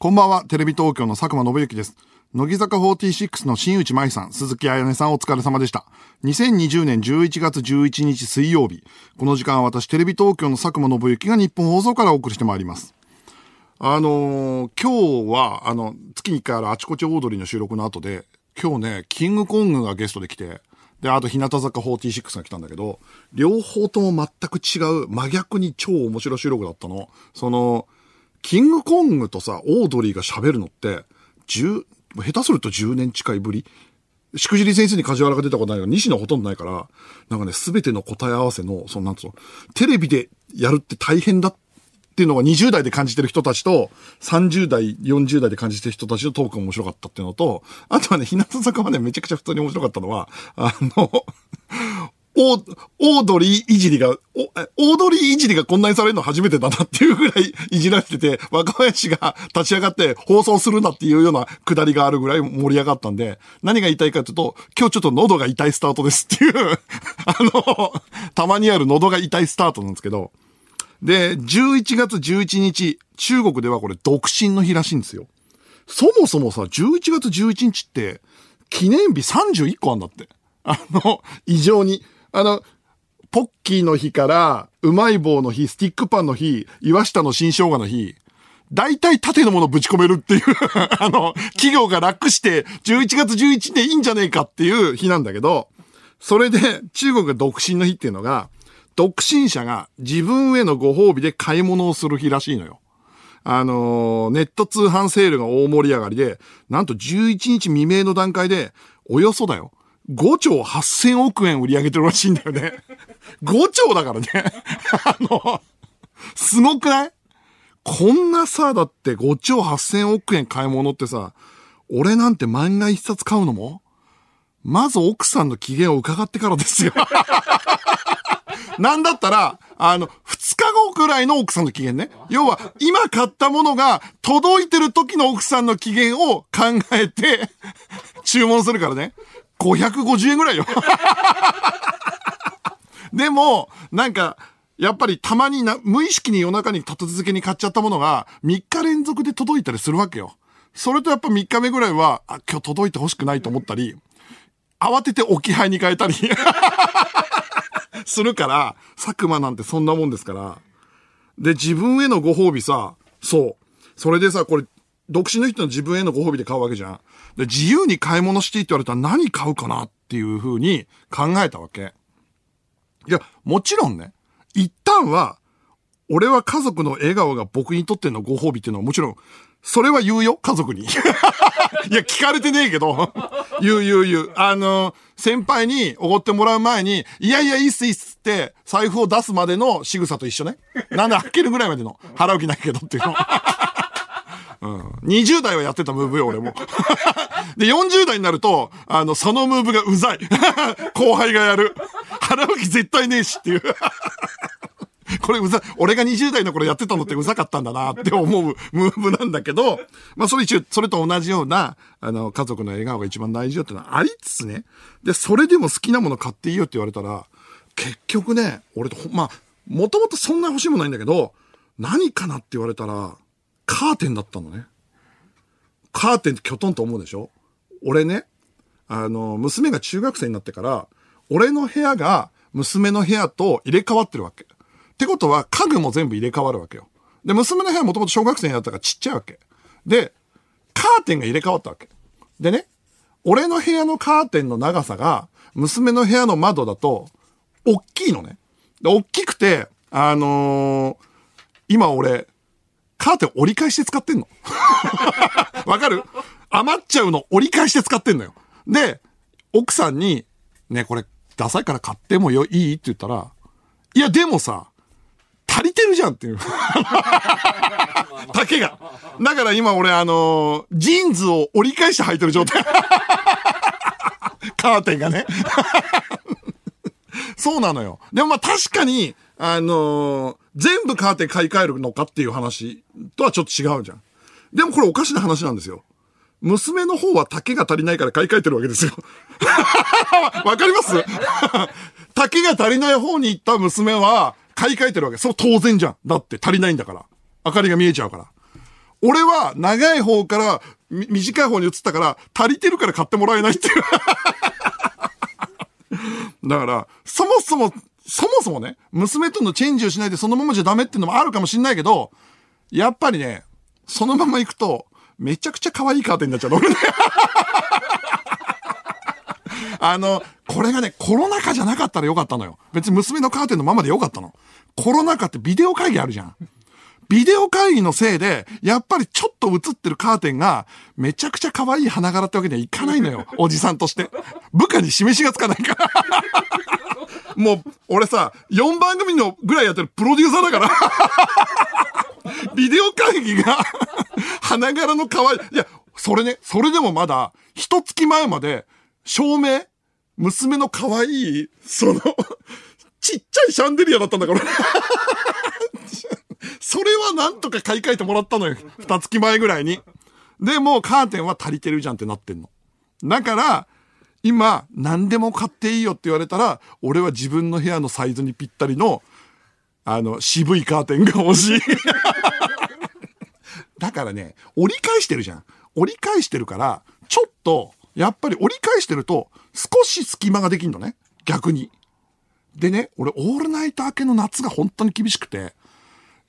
こんばんは、テレビ東京の佐久間信之です。乃木坂46の新内舞さん、鈴木彩音さんお疲れ様でした。2020年11月11日水曜日。この時間は私、テレビ東京の佐久間信之が日本放送からお送りしてまいります。あのー今日は、あの、月に1回あるあちこちオードリーの収録の後で、今日ね、キングコングがゲストで来て、で、あと日向坂46が来たんだけど、両方とも全く違う、真逆に超面白収録だったの。その、キングコングとさ、オードリーが喋るのって、10、下手すると10年近いぶり。しくじり先生に梶原が出たことないから、西野ほとんどないから、なんかね、すべての答え合わせの、そのなんつうの、テレビでやるって大変だっていうのが20代で感じてる人たちと、30代、40代で感じてる人たちのトークが面白かったっていうのと、あとはね、日向坂はね、めちゃくちゃ普通に面白かったのは、あの、オードリーいじりが、オードリーいじりがこんなにされるの初めてだなっていうぐらい いじられてて、若林が立ち上がって放送するなっていうようなくだりがあるぐらい盛り上がったんで、何が言いたいかというと、今日ちょっと喉が痛いスタートですっていう、あの、たまにある喉が痛いスタートなんですけど、で、11月11日、中国ではこれ独身の日らしいんですよ。そもそもさ、11月11日って、記念日31個あんだって。あの、異常に。あの、ポッキーの日から、うまい棒の日、スティックパンの日、岩下の新生姜の日、大体縦のものぶち込めるっていう、あの、企業が楽して、11月11でいいんじゃねえかっていう日なんだけど、それで中国が独身の日っていうのが、独身者が自分へのご褒美で買い物をする日らしいのよ。あのネット通販セールが大盛り上がりで、なんと11日未明の段階で、およそだよ。5兆8000億円売り上げてるらしいんだよね。5兆だからね。あの、すごくない？こんなさ、だって5兆8000億円買い物ってさ、俺なんて漫画一冊買うのも？まず奥さんの機嫌を伺ってからですよ。なんだったら、あの、二日後くらいの奥さんの機嫌ね。要は、今買ったものが届いてる時の奥さんの機嫌を考えて、注文するからね。550円ぐらいよ。でも、なんか、やっぱりたまにな、無意識に夜中に立て続けに買っちゃったものが、3日連続で届いたりするわけよ。それとやっぱ3日目ぐらいは、あ、今日届いて欲しくないと思ったり、慌てて置き配に変えたり、するから、佐久間なんてそんなもんですから。で、自分へのご褒美さ、そう。それでさ、これ、独身の人の自分へのご褒美で買うわけじゃん。で、自由に買い物していいって言われたら何買うかなっていう風に考えたわけ。いや、もちろんね、一旦は、俺は家族の笑顔が僕にとってのご褒美っていうのはもちろん、それは言うよ、家族に。いや、聞かれてねえけど。言う言う言う。あの、先輩におごってもらう前に、いやいや、いいっすいいっすって、財布を出すまでの仕草と一緒ね。なんで開けるぐらいまでの、払う気ないけどっていうの。うん。20代はやってたムーブよ、俺も。で、40代になると、あの、そのムーブがうざい。後輩がやる。払う気絶対ねえしっていう。これうざ、俺が20代の頃やってたのってうざかったんだなって思うムーブなんだけど、まあそれ一応、それと同じような、あの、家族の笑顔が一番大事よってのはありつつね。で、それでも好きなもの買っていいよって言われたら、結局ね、俺と、まあ、もともとそんな欲しいものないんだけど、何かなって言われたら、カーテンだったのね。カーテンってきょとんと思うでしょ？俺ね、あの、娘が中学生になってから、俺の部屋が娘の部屋と入れ替わってるわけ。ってことは家具も全部入れ替わるわけよ。で、娘の部屋もともと小学生になったからちっちゃいわけ。で、カーテンが入れ替わったわけ。でね、俺の部屋のカーテンの長さが、娘の部屋の窓だと、大きいのね。で、大きくて、あのー今俺、カーテン折り返して使ってんの。わかる？余っちゃうの折り返して使ってんのよ。で、奥さんに、ね、これ、ダサいから買ってもよ、いい？って言ったら、いや、でもさ、足りてるじゃんっていう。丈が。だから今俺あのジーンズを折り返して履いてる状態。カーテンがね。そうなのよ。でもまあ確かに、あのー全部カーテン買い替えるのかっていう話とはちょっと違うじゃん。でもこれおかしな話なんですよ。娘の方は丈が足りないから買い替えてるわけですよ。わかります？丈が足りない方に行った娘は買い替えてるわけ。そう当然じゃん。だって足りないんだから。明かりが見えちゃうから。俺は長い方から短い方に移ったから、足りてるから買ってもらえないっていう。だから、そもそも、そもそもね、娘とのチェンジをしないでそのままじゃダメっていうのもあるかもしんないけど、やっぱりね、そのまま行くと、めちゃくちゃ可愛いカーテンになっちゃうの、俺ね。あの、これがね、コロナ禍じゃなかったらよかったのよ。別に娘のカーテンのままでよかったの。コロナ禍ってビデオ会議あるじゃん。ビデオ会議のせいで、やっぱりちょっと映ってるカーテンが、めちゃくちゃ可愛い花柄ってわけにはいかないのよ。おじさんとして。部下に示しがつかないから。もう、俺さ、4番組のぐらいやってるプロデューサーだから。ビデオ会議が花柄の可愛い。いや、それね、それでもまだ、一月前まで、照明娘の可愛い、そのちっちゃいシャンデリアだったんだから。それはなんとか買い替えてもらったのよ。二月前ぐらいに。で、もうカーテンは足りてるじゃんってなってんの。だから、今、何でも買っていいよって言われたら、俺は自分の部屋のサイズにぴったりの、あの、渋いカーテンが欲しい。だからね、折り返してるじゃん。折り返してるから、ちょっと、やっぱり折り返してると、少し隙間ができんのね。逆に。でね、俺、オールナイト明けの夏が本当に厳しくて、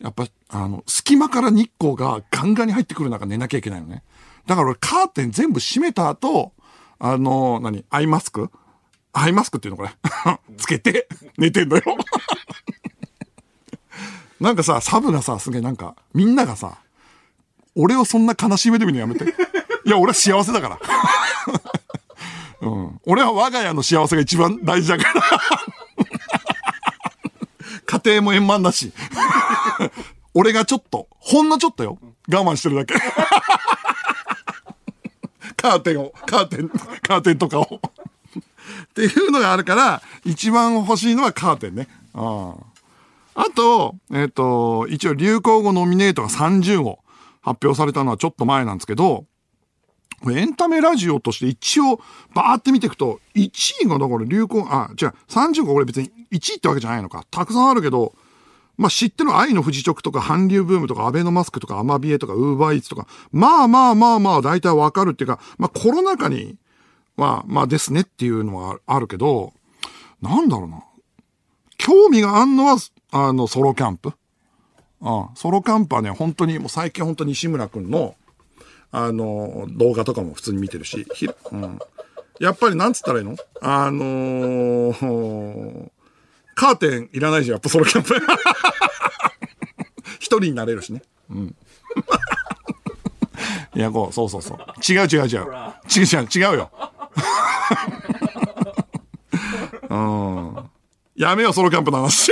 やっぱ、あの、隙間から日光がガンガンに入ってくる中寝なきゃいけないのね。だから俺、カーテン全部閉めた後、あの、何アイマスク？アイマスクっていうのこれ。つけて、寝てんのよ。なんかさ、サブがさ、すげえなんか、みんながさ、俺をそんな悲しい目で見るのやめて。いや、俺は幸せだから。うん。俺は我が家の幸せが一番大事だから。家庭も円満だし。俺がちょっと、ほんのちょっとよ。我慢してるだけ。カーテンを、カーテン、カーテンとかを。っていうのがあるから、一番欲しいのはカーテンね。ああと、えっ、ー、と、一応流行語ノミネートが30号発表されたのはちょっと前なんですけど、エンタメラジオとして一応、バーって見ていくと、1位がだから流行、あ、違う、30号俺別に1位ってわけじゃないのか。たくさんあるけど、まあ、知ってる愛の不時着とか、韓流ブームとか、アベノマスクとか、アマビエとか、ウーバーイーツとか、まあまあまあまあ、大体わかるっていうか、まあコロナ禍に、は、まあですねっていうのはあるけど、なんだろうな。興味があんのは、あの、ソロキャンプ。ああソロキャンプはね、本当に、もう最近本当に西村くんの、あの、動画とかも普通に見てるし、うん。やっぱりなんつったらいいの？あのー、カーテンいらないじゃん、やっぱソロキャンプ。一人になれるしね。うん。いや、こう、そうそうそう。違う違う違う。違う違う、違うよ。うん。やめよ、ソロキャンプの話。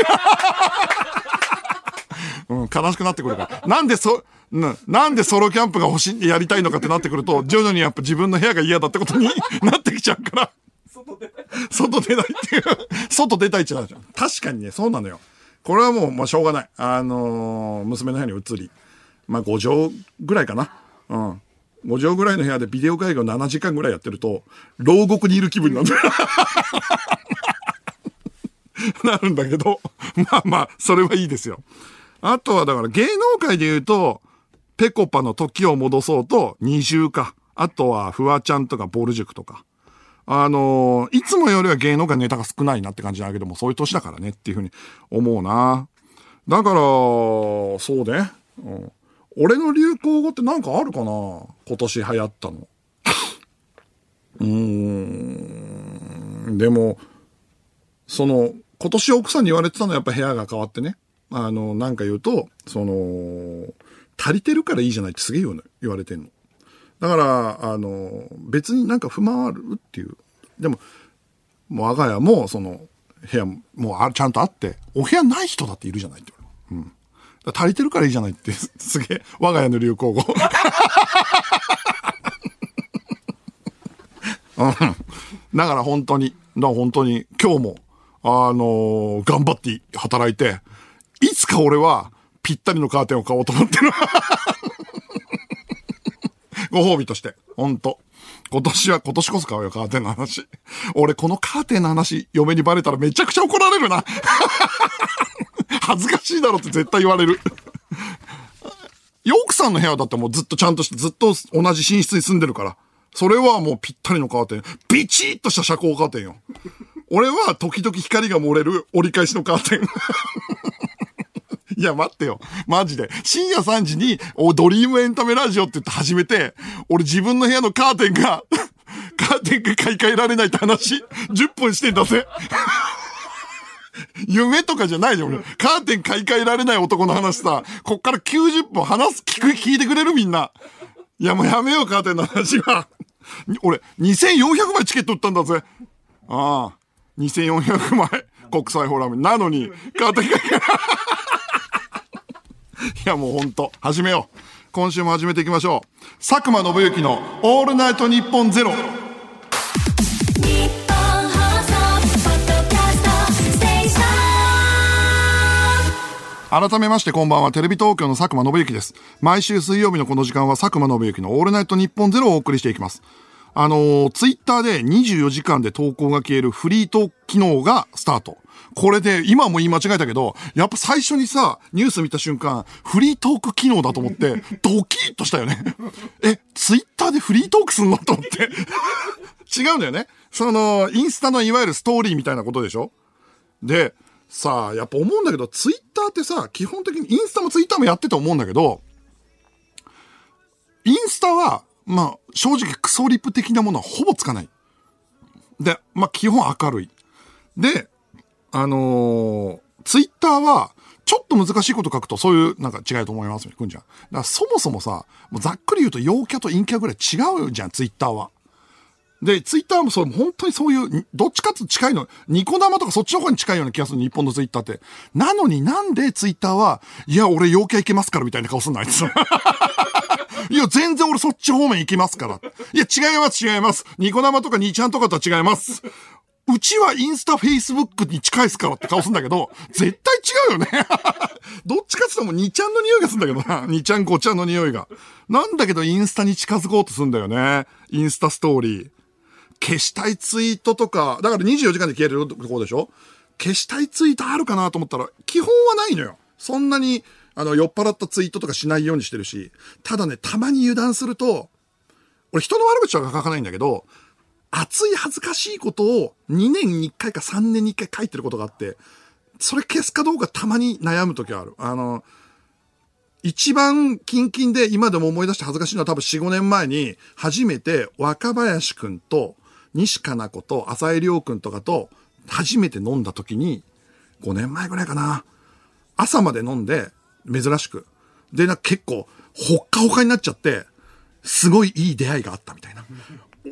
うん、悲しくなってくるから。なんでそ、な、なんでソロキャンプが欲しい、やりたいのかってなってくると、徐々にやっぱ自分の部屋が嫌だってことに なってきちゃうから。外出ない。外出ないっていう。外出たいっちゃうじゃん。確かにね、そうなのよ。これはもう、まあ、しょうがない。あのー、娘の部屋に移り、まあ、5畳ぐらいかな。うん。5畳ぐらいの部屋でビデオ会議を7時間ぐらいやってると、牢獄にいる気分になる。なるんだけど、まあまあ、それはいいですよ。あとはだから芸能界で言うと、ペコパの時を戻そうと二重か。あとはフワちゃんとかボル塾とか。あのー、いつもよりは芸能界ネタが少ないなって感じだけども、そういう年だからねっていうふうに思うな。だから、そうね。うん、俺の流行語ってなんかあるかな？今年流行ったの。うーん。でも、その、今年奥さんに言われてたのはやっぱ部屋が変わってね。あの、なんか言うと、その、足りてるからいいじゃないってすげえ言われてんの。だから、あの、別になんか不満あるっていう。でも、もう我が家も、その、部屋ももうあちゃんとあって、お部屋ない人だっているじゃないってうん。足りてるからいいじゃないって、すげえ、我が家の流行語。うん。だから本当に、だ本当に、今日も、あのー、頑張って働いて、いつか俺はぴったりのカーテンを買おうと思ってる。ご褒美として。ほんと。今年は、今年こそ買うよ、カーテンの話。俺、このカーテンの話、嫁にバレたらめちゃくちゃ怒られるな。恥ずかしいだろって絶対言われる。奥さんの部屋だってもうずっとちゃんとして、ずっと同じ寝室に住んでるから。それはもうぴったりのカーテン。ビチッとした遮光カーテンよ。俺は時々光が漏れる折り返しのカーテン。いや、待ってよ。マジで。深夜3時に、お、ドリームエンタメラジオって言って始めて、俺自分の部屋のカーテンが、カーテンが買い替えられないって話、10分してんだぜ。夢とかじゃないよ、俺。カーテン買い替えられない男の話さ、こっから90分話す、聞く、聞いてくれるみんな。いや、もうやめよう、カーテンの話は。俺、2400枚チケット売ったんだぜ。ああ。2400枚。国際フォーラム。なのに、カーテン買い替え。い いや、もうほんと、始めよう。今週も始めていきましょう。佐久間信之のオールナイトニッポンゼロ。改めましてこんばんは、テレビ東京の佐久間信之です。毎週水曜日のこの時間は佐久間信之のオールナイトニッポンゼロをお送りしていきます。あのー、ツイッターで24時間で投稿が消えるフリート機能がスタート。これで、今も言い間違えたけど、やっぱ最初にさ、ニュース見た瞬間、フリートーク機能だと思って、ドキッとしたよね。え、ツイッターでフリートークすんの？と思って。違うんだよね。その、インスタのいわゆるストーリーみたいなことでしょ？で、さあ、やっぱ思うんだけど、ツイッターってさ、基本的にインスタもツイッターもやってて思うんだけど、インスタは、まあ、正直クソリップ的なものはほぼつかない。で、まあ、基本明るい。で、あのーツイッターは、ちょっと難しいこと書くとそういうなんか違いと思いますみたいなくんじゃん。だからそもそもさ、もうざっくり言うと陽キャと陰キャぐらい違うじゃん、ツイッターは。で、ツイッターもそう、本当にそういう、どっちかって近いの、ニコ生とかそっちの方に近いような気がする、日本のツイッターって。なのになんでツイッターは、いや、俺陽キャいけますからみたいな顔すんの、あいつ。いや、全然俺そっち方面行きますから。いや、違います、違います。ニコ生とかニちゃんとかとは違います。うちはインスタ、フェイスブックに近いっすからって顔すんだけど、絶対違うよね。どっちかって言ったらもう2ちゃんの匂いがすんだけどな。2ちゃん、5ちゃんの匂いが。なんだけどインスタに近づこうとすんだよね。インスタストーリー。消したいツイートとか、だから24時間で消えるとこでしょ？消したいツイートあるかなと思ったら、基本はないのよ。そんなに、あの、酔っ払ったツイートとかしないようにしてるし。ただね、たまに油断すると、俺人の悪口は書かないんだけど、熱い恥ずかしいことを2年に1回か3年に1回書いてることがあって、それ消すかどうかたまに悩む時ある。あの、一番キンキンで今でも思い出して恥ずかしいのは多分4、5年前に初めて若林くんと西加奈子と浅井亮くんとかと初めて飲んだ時に5年前ぐらいかな。朝まで飲んで珍しく。で、な結構ほっかほかになっちゃって、すごいいい出会いがあったみたいな。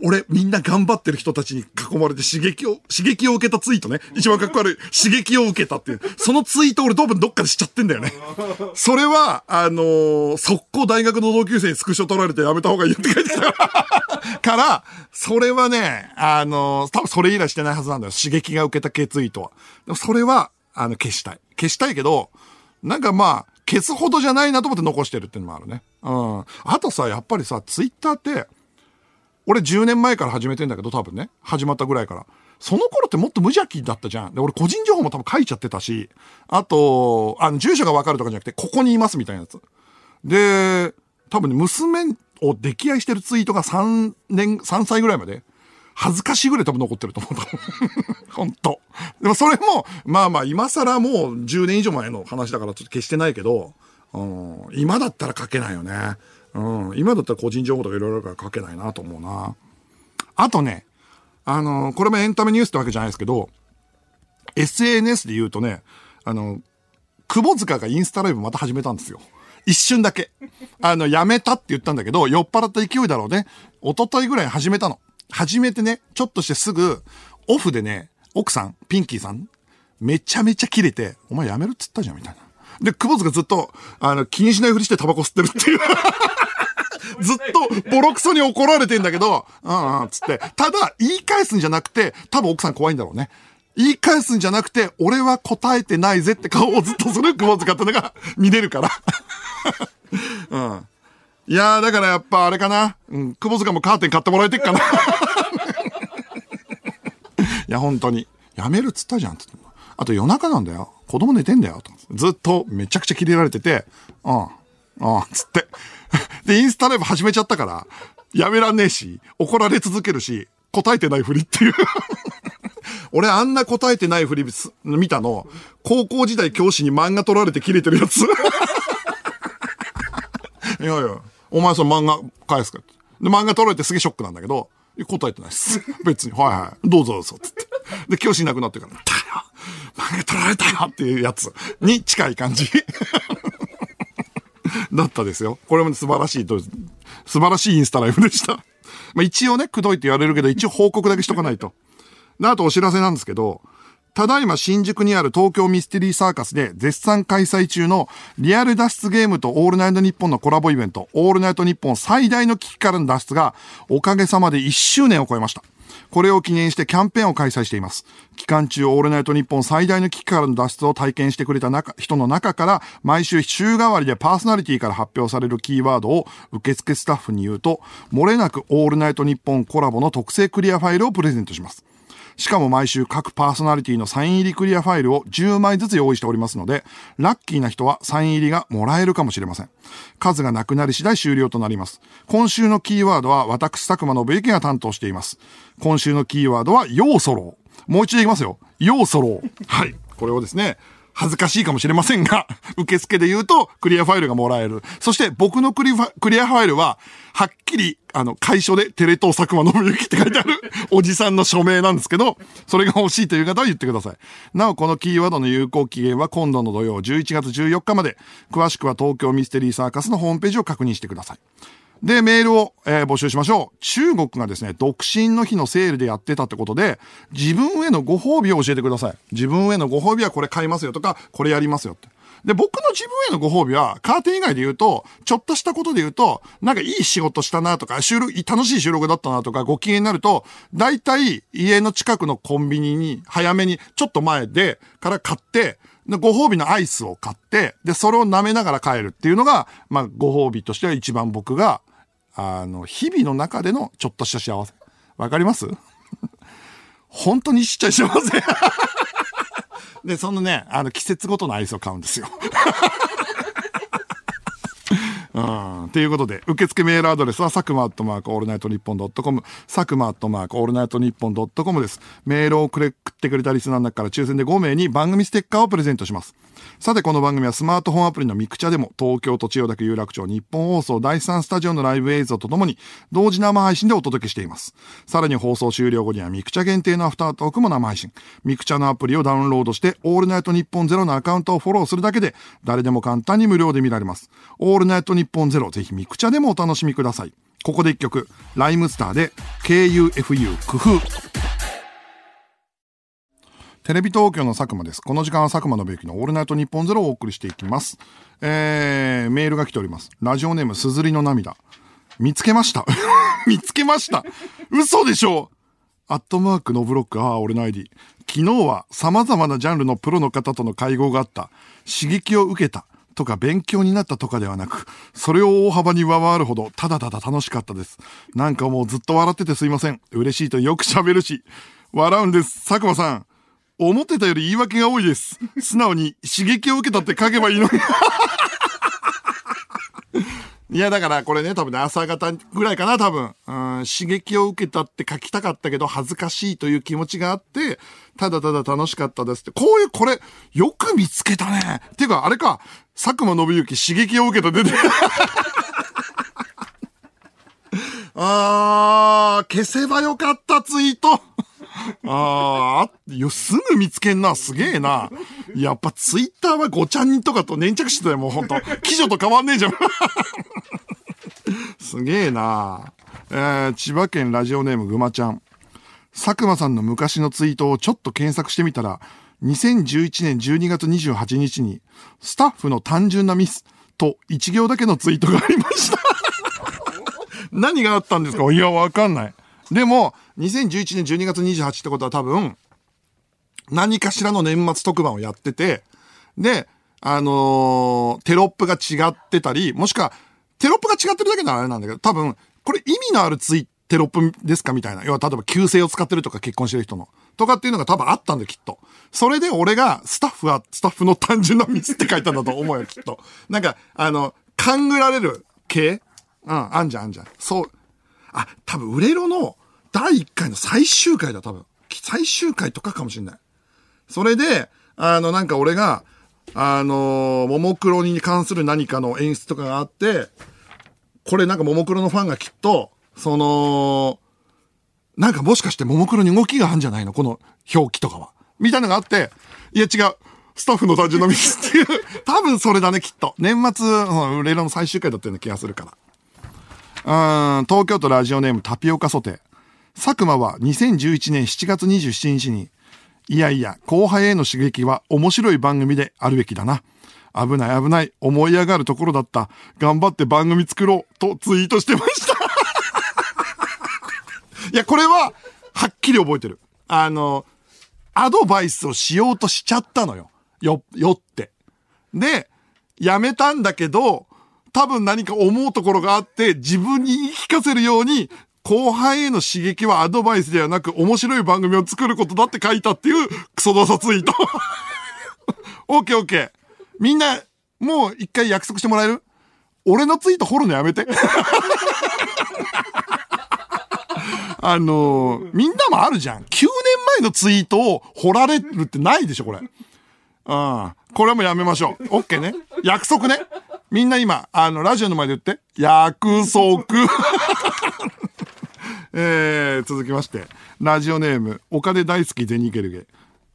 俺、みんな頑張ってる人たちに囲まれて刺激を、刺激を受けたツイートね。一番かっこ悪い。刺激を受けたっていう。そのツイート俺多分どっかでしちゃってんだよね。それは、あのー速攻大学の同級生にスクショ取られてやめた方がいいって書いてた から、それはね、あのー多分それ以来してないはずなんだよ。刺激が受けた系ツイートは。でもそれは、あの、消したい。消したいけど、なんかまあ、消すほどじゃないなと思って残してるっていうのもあるね。うん。あとさ、やっぱりさ、ツイッターって、俺10年前から始めてんだけど、多分ね。始まったぐらいから。その頃ってもっと無邪気だったじゃん。で、俺個人情報も多分書いちゃってたし、あと、あの、住所がわかるとかじゃなくて、ここにいますみたいなやつ。で、多分ね、娘を溺愛してるツイートが3年、3歳ぐらいまで、恥ずかしいぐらい多分残ってると思う。本当でもそれも、まあまあ、今更もう10年以上前の話だからちょっと消してないけど、うん、今だったら書けないよね。うん、今だったら個人情報とかいろいろあるから書けないなと思うな。あとね、あのこれもエンタメニュースってわけじゃないですけど、SNS で言うとね、あの、窪塚がインスタライブまた始めたんですよ。一瞬だけ。あの、やめたって言ったんだけど、酔っ払った勢いだろうね。一昨日ぐらい始めたの。始めてね、ちょっとしてすぐ、オフでね、奥さん、ピンキーさん、めちゃめちゃ切れて、お前やめるっつったじゃん、みたいな。で、窪塚ずっと、あの、気にしないふりしてタバコ吸ってるっていう。ずっとボロクソに怒られてんだけど、うんうん、つって。ただ、言い返すんじゃなくて、多分奥さん怖いんだろうね。言い返すんじゃなくて、俺は答えてないぜって顔をずっとする窪塚ってのが見れるから。うん。いやー、だからやっぱあれかな。うん、窪塚もカーテン買ってもらえてっかな。いや、本当に。やめるっつったじゃん。つってあと夜中なんだよ。子供寝てんだよ。ずっとめちゃくちゃキレられてて、うん。ああ、つって。で、インスタライブ始めちゃったから、やめらんねえし、怒られ続けるし、答えてないふりっていう。俺あんな答えてないふり見たの、高校時代教師に漫画取られて切れてるやつ。いやいや、お前その漫画返すかって。で、漫画取られてすげえショックなんだけど、答えてないっす。別に、はいはい。どうぞどうぞ、つって。で、教師いなくなってから、だよ漫画取られたよっていうやつに近い感じ。だったですよ。これも素晴らしいと、素晴らしいインスタライブでした。まあ一応ね、くどいって言われるけど、一応報告だけしとかないと。で、あとお知らせなんですけど、ただいま新宿にある東京ミステリーサーカスで絶賛開催中のリアル脱出ゲームとオールナイトニッポンのコラボイベント、オールナイトニッポン最大の危機からの脱出がおかげさまで1周年を超えました。これを記念してキャンペーンを開催しています。期間中、オールナイト日本最大の危機からの脱出を体験してくれた中人の中から、毎週週替わりでパーソナリティから発表されるキーワードを受付スタッフに言うと、漏れなくオールナイト日本コラボの特製クリアファイルをプレゼントします。しかも毎週各パーソナリティのサイン入りクリアファイルを10枚ずつ用意しておりますので、ラッキーな人はサイン入りがもらえるかもしれません。数がなくなり次第終了となります。今週のキーワードは私、佐久間信之が担当しています。今週のキーワードは、ようそろう。もう一度言いますよ。ようそろう。はい。これをですね、恥ずかしいかもしれませんが、受付で言うと、クリアファイルがもらえる。そして、僕のクリクリアファイルは、はっきり、あの、会所でテレ東佐久間信之って書いてある、おじさんの署名なんですけど、それが欲しいという方は言ってください。なお、このキーワードの有効期限は今度の土曜11月14日まで。詳しくは東京ミステリーサーカスのホームページを確認してください。で、メールを、えー募集しましょう。中国がですね、独身の日のセールでやってたってことで、自分へのご褒美を教えてください。自分へのご褒美はこれ買いますよとか、これやりますよって。で、僕の自分へのご褒美は、カーテン以外で言うと、ちょっとしたことで言うと、なんかいい仕事したなとか、収録、楽しい収録だったなとか、ご機嫌になると、大体家の近くのコンビニに、早めに、ちょっと前で、から買って、でご褒美のアイスを買って、で、それを舐めながら帰るっていうのが、まあ、ご褒美としては一番僕が、あの、日々の中でのちょっとした幸せ。わかります？本当にちっちゃい幸せ。で、そのね、あの、季節ごとのアイスを買うんですよ。うん。ということで、受付メールアドレスは、佐久間アットマークオールナイトニッポンドットコム、佐久間アットマークオールナイトニッポンドットコムです。メールをくれ、送ってくれたリスナーの中から抽選で5名に番組ステッカーをプレゼントします。さて、この番組はスマートフォンアプリのミクチャでも、東京都千代田区有楽町ニッポン放送第3スタジオのライブ映像とともに、同時生配信でお届けしています。さらに放送終了後にはミクチャ限定のアフタートークも生配信。ミクチャのアプリをダウンロードして、オールナイトニッポンゼロのアカウントをフォローするだけで、誰でも簡単に無料で見られます。オールナイトニッポンゼロ、ぜひミクチャでもお楽しみください。ここで一曲、 RHYMESTER で、KUFU 工夫。テレビ東京の佐久間です。この時間は佐久間宣行のオールナイトニッポンゼロをお送りしていきます。えー、メールが来ております。ラジオネームすずりの涙。見つけました。見つけました。嘘でしょアットマークのブロック、ああ、俺の ID。昨日は様々なジャンルのプロの方との会合があった。刺激を受けた。とか勉強になったとかではなく、それを大幅に上回るほど、ただただ楽しかったです。なんかもうずっと笑っててすいません。嬉しいとよく喋るし、笑うんです。佐久間さん。思ってたより言い訳が多いです。素直に刺激を受けたって書けばいいのに。いや、だからこれね、多分ね、朝方ぐらいかな、多分。刺激を受けたって書きたかったけど、恥ずかしいという気持ちがあって、ただただ楽しかったですって。こういう、これ、よく見つけたね。ていうか、あれか、佐久間信之刺激を受けた出て。あー、消せばよかった、ツイート。ああ、よ、すぐ見つけんな、すげえな。やっぱツイッターはごちゃんにとかと粘着してたよ、もうほんと。記女と変わんねえじゃん。すげえな。えー、千葉県ラジオネームぐまちゃん。佐久間さんの昔のツイートをちょっと検索してみたら、2011年12月28日に、スタッフの単純なミスと一行だけのツイートがありました。何があったんですか？いや、わかんない。でも、2011年12月28ってことは多分、何かしらの年末特番をやってて、で、あのーテロップが違ってたり、もしくは、テロップが違ってるだけならあれなんだけど、多分、これ意味のあるツイテロップですかみたいな。要は、例えば、旧姓を使ってるとか結婚してる人の。とかっていうのが多分あったんだよ、きっと。それで俺が、スタッフは、スタッフの単純なミスって書いたんだと思うよ、きっと。なんか、あの、勘ぐられる系うん、あんじゃんあんじゃん。そう。あ、多分、売れろの第1回の最終回だ、多分。最終回とかかもしんない。それで、あの、なんか俺が、あのーももクロに関する何かの演出とかがあって、これなんかももクロのファンがきっと、その、なんかもしかしてももクロに動きがあるんじゃないの？この表記とかは。みたいなのがあって、いや違う。スタッフの単純なミスっていう。多分それだね、きっと。年末、うん、レイラの最終回だったような気がするから。うん、東京都ラジオネームタピオカソテ。佐久間は2011年7月27日に、いやいや、後輩への刺激は面白い番組であるべきだな。危ない危ない、思い上がるところだった。頑張って番組作ろう、とツイートしてました。いや、これは、はっきり覚えてる。あの、アドバイスをしようとしちゃったのよ。よ、よって。で、やめたんだけど、多分何か思うところがあって、自分に言い聞かせるように、後輩への刺激はアドバイスではなく、面白い番組を作ることだって書いたっていう、クソダサツイート。オッケーオッケー。みんな、もう一回約束してもらえる？俺のツイート掘るのやめて。あのーみんなもあるじゃん。9年前のツイートを掘られるってないでしょ、これ。うん。これもやめましょう。オッケーね。約束ね。みんな今、あの、ラジオの前で言って。約束。えー、続きまして。ラジオネーム、お金大好きゼニゲルゲ。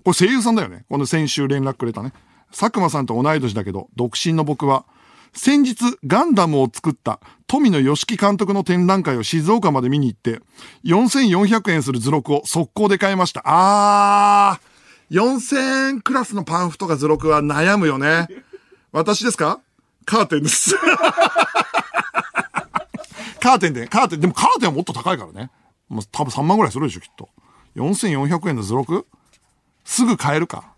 これ声優さんだよね。この先週連絡くれたね。佐久間さんと同い年だけど、独身の僕は、先日ガンダムを作った富野義樹監督の展覧会を静岡まで見に行って、4400円する図録を速攻で買いました。あー、4000円クラスのパンフとか図録は悩むよね。私ですか？カーテンです。カーテンで、カーテン、でもカーテンはもっと高いからね。もう多分3万ぐらいするでしょ、きっと。4400円の図録？すぐ買えるか？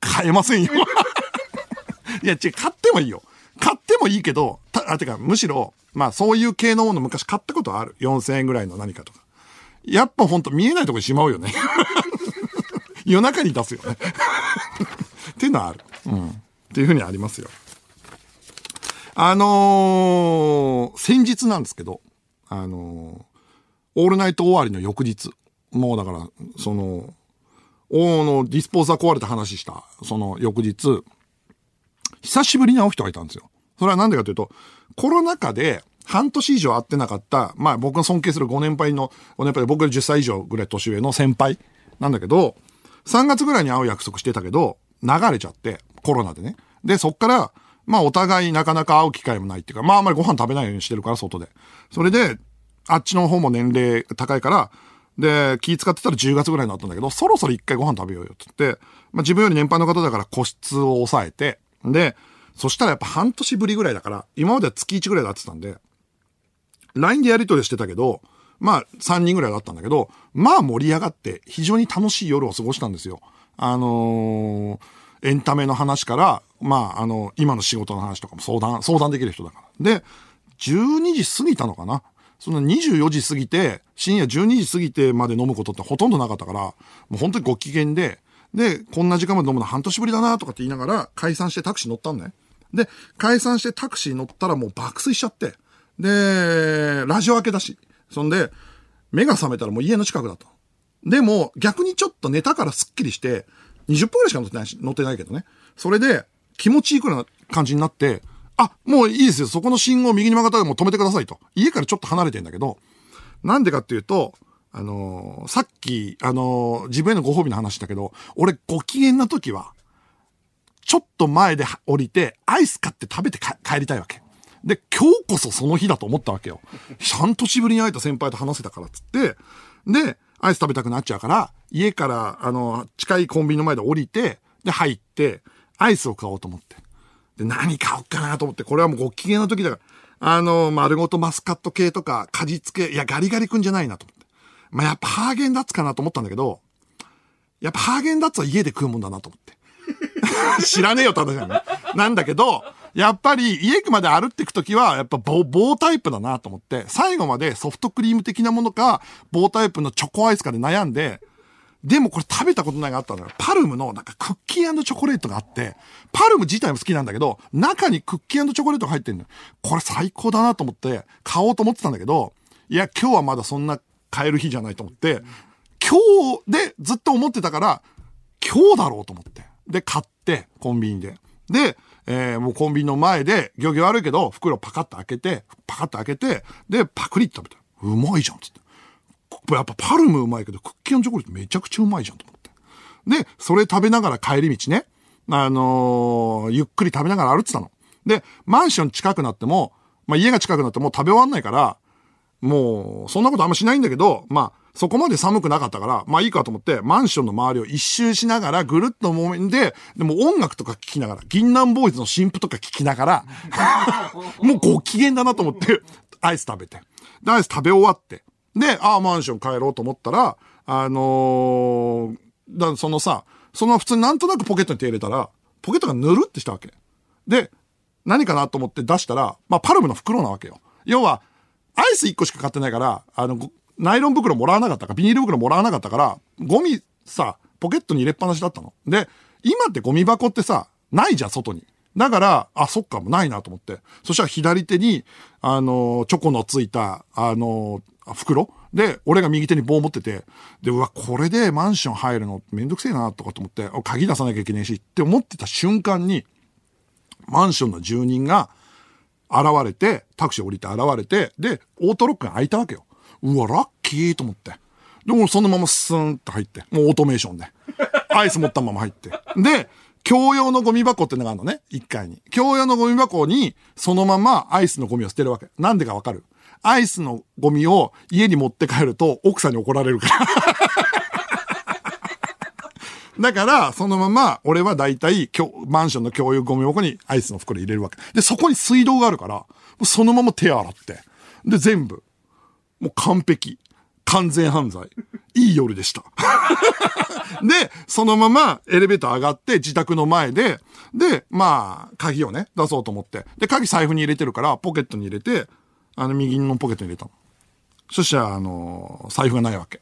買えませんよ。いや、違う、買ってもいいよ。買ってもいいけど、た、あ、てか、むしろ、まあ、そういう系のもの昔買ったことある。4000円ぐらいの何かとか。やっぱほんと見えないとこにしまうよね。夜中に出すよね。っていうのはある。うん。っていうふうにありますよ。あのー先日なんですけど、あのーオールナイト終わりの翌日。もうだから、その、おのディスポーザー壊れた話した、その翌日、久しぶりに会う人がいたんですよ。それはなんでかというと、コロナ禍で半年以上会ってなかった、まあ僕が尊敬する5年配の、5年配で僕より10歳以上ぐらい年上の先輩なんだけど、3月ぐらいに会う約束してたけど、流れちゃって、コロナでね。で、そっから、まあお互いなかなか会う機会もないっていうか、まああんまりご飯食べないようにしてるから、外で。それで、あっちの方も年齢高いから、で、気使ってたら10月ぐらいになったんだけど、そろそろ一回ご飯食べようよって言って、まあ自分より年配の方だから個室を抑えて、で、そしたらやっぱ半年ぶりぐらいだから、今までは月1ぐらいで会ってたんで、LINE でやり取りしてたけど、まあ3人ぐらいだったんだけど、まあ盛り上がって非常に楽しい夜を過ごしたんですよ。あのーエンタメの話から、まああの、今の仕事の話とかも相談、相談できる人だから。で、12時過ぎたのかな？その24時過ぎて、深夜12時過ぎてまで飲むことってほとんどなかったから、もう本当にご機嫌で、で、こんな時間まで飲むの半年ぶりだなとかって言いながら解散してタクシー乗ったんね。で、解散してタクシー乗ったらもう爆睡しちゃって。で、ラジオ明けだし。そんで、目が覚めたらもう家の近くだと。でも、逆にちょっと寝たからスッキリして、20分くらいしか乗ってないし、乗ってないけどね。それで、気持ちいいくらいな感じになって、あ、もういいですよ。そこの信号右に曲がったらもう止めてくださいと。家からちょっと離れてんだけど、なんでかっていうと、あのーさっき、あのー自分へのご褒美の話だけど、俺ご機嫌な時は、ちょっと前で降りて、アイス買って食べて帰りたいわけ。で、今日こそその日だと思ったわけよ。半年ぶりに会えた先輩と話せたからっつって、で、アイス食べたくなっちゃうから、家から、あの、近いコンビニの前で降りて、で、入って、アイスを買おうと思って。で、何買おうかなと思って、これはもうご機嫌の時だから、あの、丸ごとマスカット系とか、果実系、いや、ガリガリ君じゃないなと思って。まあ、やっぱハーゲンダッツかなと思ったんだけど、やっぱハーゲンダッツは家で食うもんだなと思って。知らねえよって話だよね。なんだけど、やっぱり家まで歩っていくときは、やっぱ棒、棒タイプだなと思って、最後までソフトクリーム的なものか、棒タイプのチョコアイスかで悩んで、でもこれ食べたことないがあったのよ。パルムのなんかクッキーチョコレートがあって、パルム自体も好きなんだけど、中にクッキーチョコレートが入ってんのよ。これ最高だなと思って、買おうと思ってたんだけど、いや、今日はまだそんな買える日じゃないと思って、今日でずっと思ってたから、今日だろうと思って。で、買って、コンビニで。で、えーもうコンビニの前で、行儀悪いけど、袋パカッと開けて、パカッと開けて、で、パクリって食べた。うまいじゃん、つって。やっぱパルムうまいけど、クッキーチョコレートめちゃくちゃうまいじゃんと思って。で、それ食べながら帰り道ね、あのーゆっくり食べながら歩いてたの。で、マンション近くなっても、まあ家が近くなっても食べ終わんないから、もう、そんなことあんましないんだけど、まあ、そこまで寒くなかったから、まあいいかと思って、マンションの周りを一周しながら、ぐるっともんで、でも音楽とか聴きながら、銀杏ボーイズの新譜とか聴きながら、もうご機嫌だなと思って、アイス食べて。で、アイス食べ終わって。で、ああ、マンション帰ろうと思ったら、あのーだそのさ、その普通になんとなくポケットに手入れたら、ポケットがぬるってしたわけ。で、何かなと思って出したら、まあ、パルムの袋なわけよ。要は、アイス1個しか買ってないから、あの、ごナイロン袋もらわなかったか、ビニール袋もらわなかったから、ゴミさ、ポケットに入れっぱなしだったの。で、今ってゴミ箱ってさ、ないじゃん、外に。だから、あ、そっか、もうないなと思って。そしたら左手に、あの、チョコのついた、あの、袋で、俺が右手に棒持ってて、で、うわ、これでマンション入るのめんどくせえな、とかと思って、鍵出さなきゃいけないし、って思ってた瞬間に、マンションの住人が現れて、タクシー降りて現れて、で、オートロックが開いたわけよ。うわ、ラッキーと思って。で、もそのままスーンと入って、もうオートメーションで。アイス持ったまま入って。で、共用のゴミ箱ってのがあるのね、1階に。共用のゴミ箱に、そのままアイスのゴミを捨てるわけ。なんでかわかる？アイスのゴミを家に持って帰ると奥さんに怒られるから。だから、そのまま、俺は大体、マンションの共有ゴミ箱にアイスの袋入れるわけ。で、そこに水道があるから、そのまま手洗って。で、全部。もう完璧。完全犯罪。いい夜でした。で、そのままエレベーター上がって自宅の前で、で、まあ、鍵をね、出そうと思って。で、鍵財布に入れてるから、ポケットに入れて、あの、右のポケットに入れたの。そしたら、あの財布がないわけ。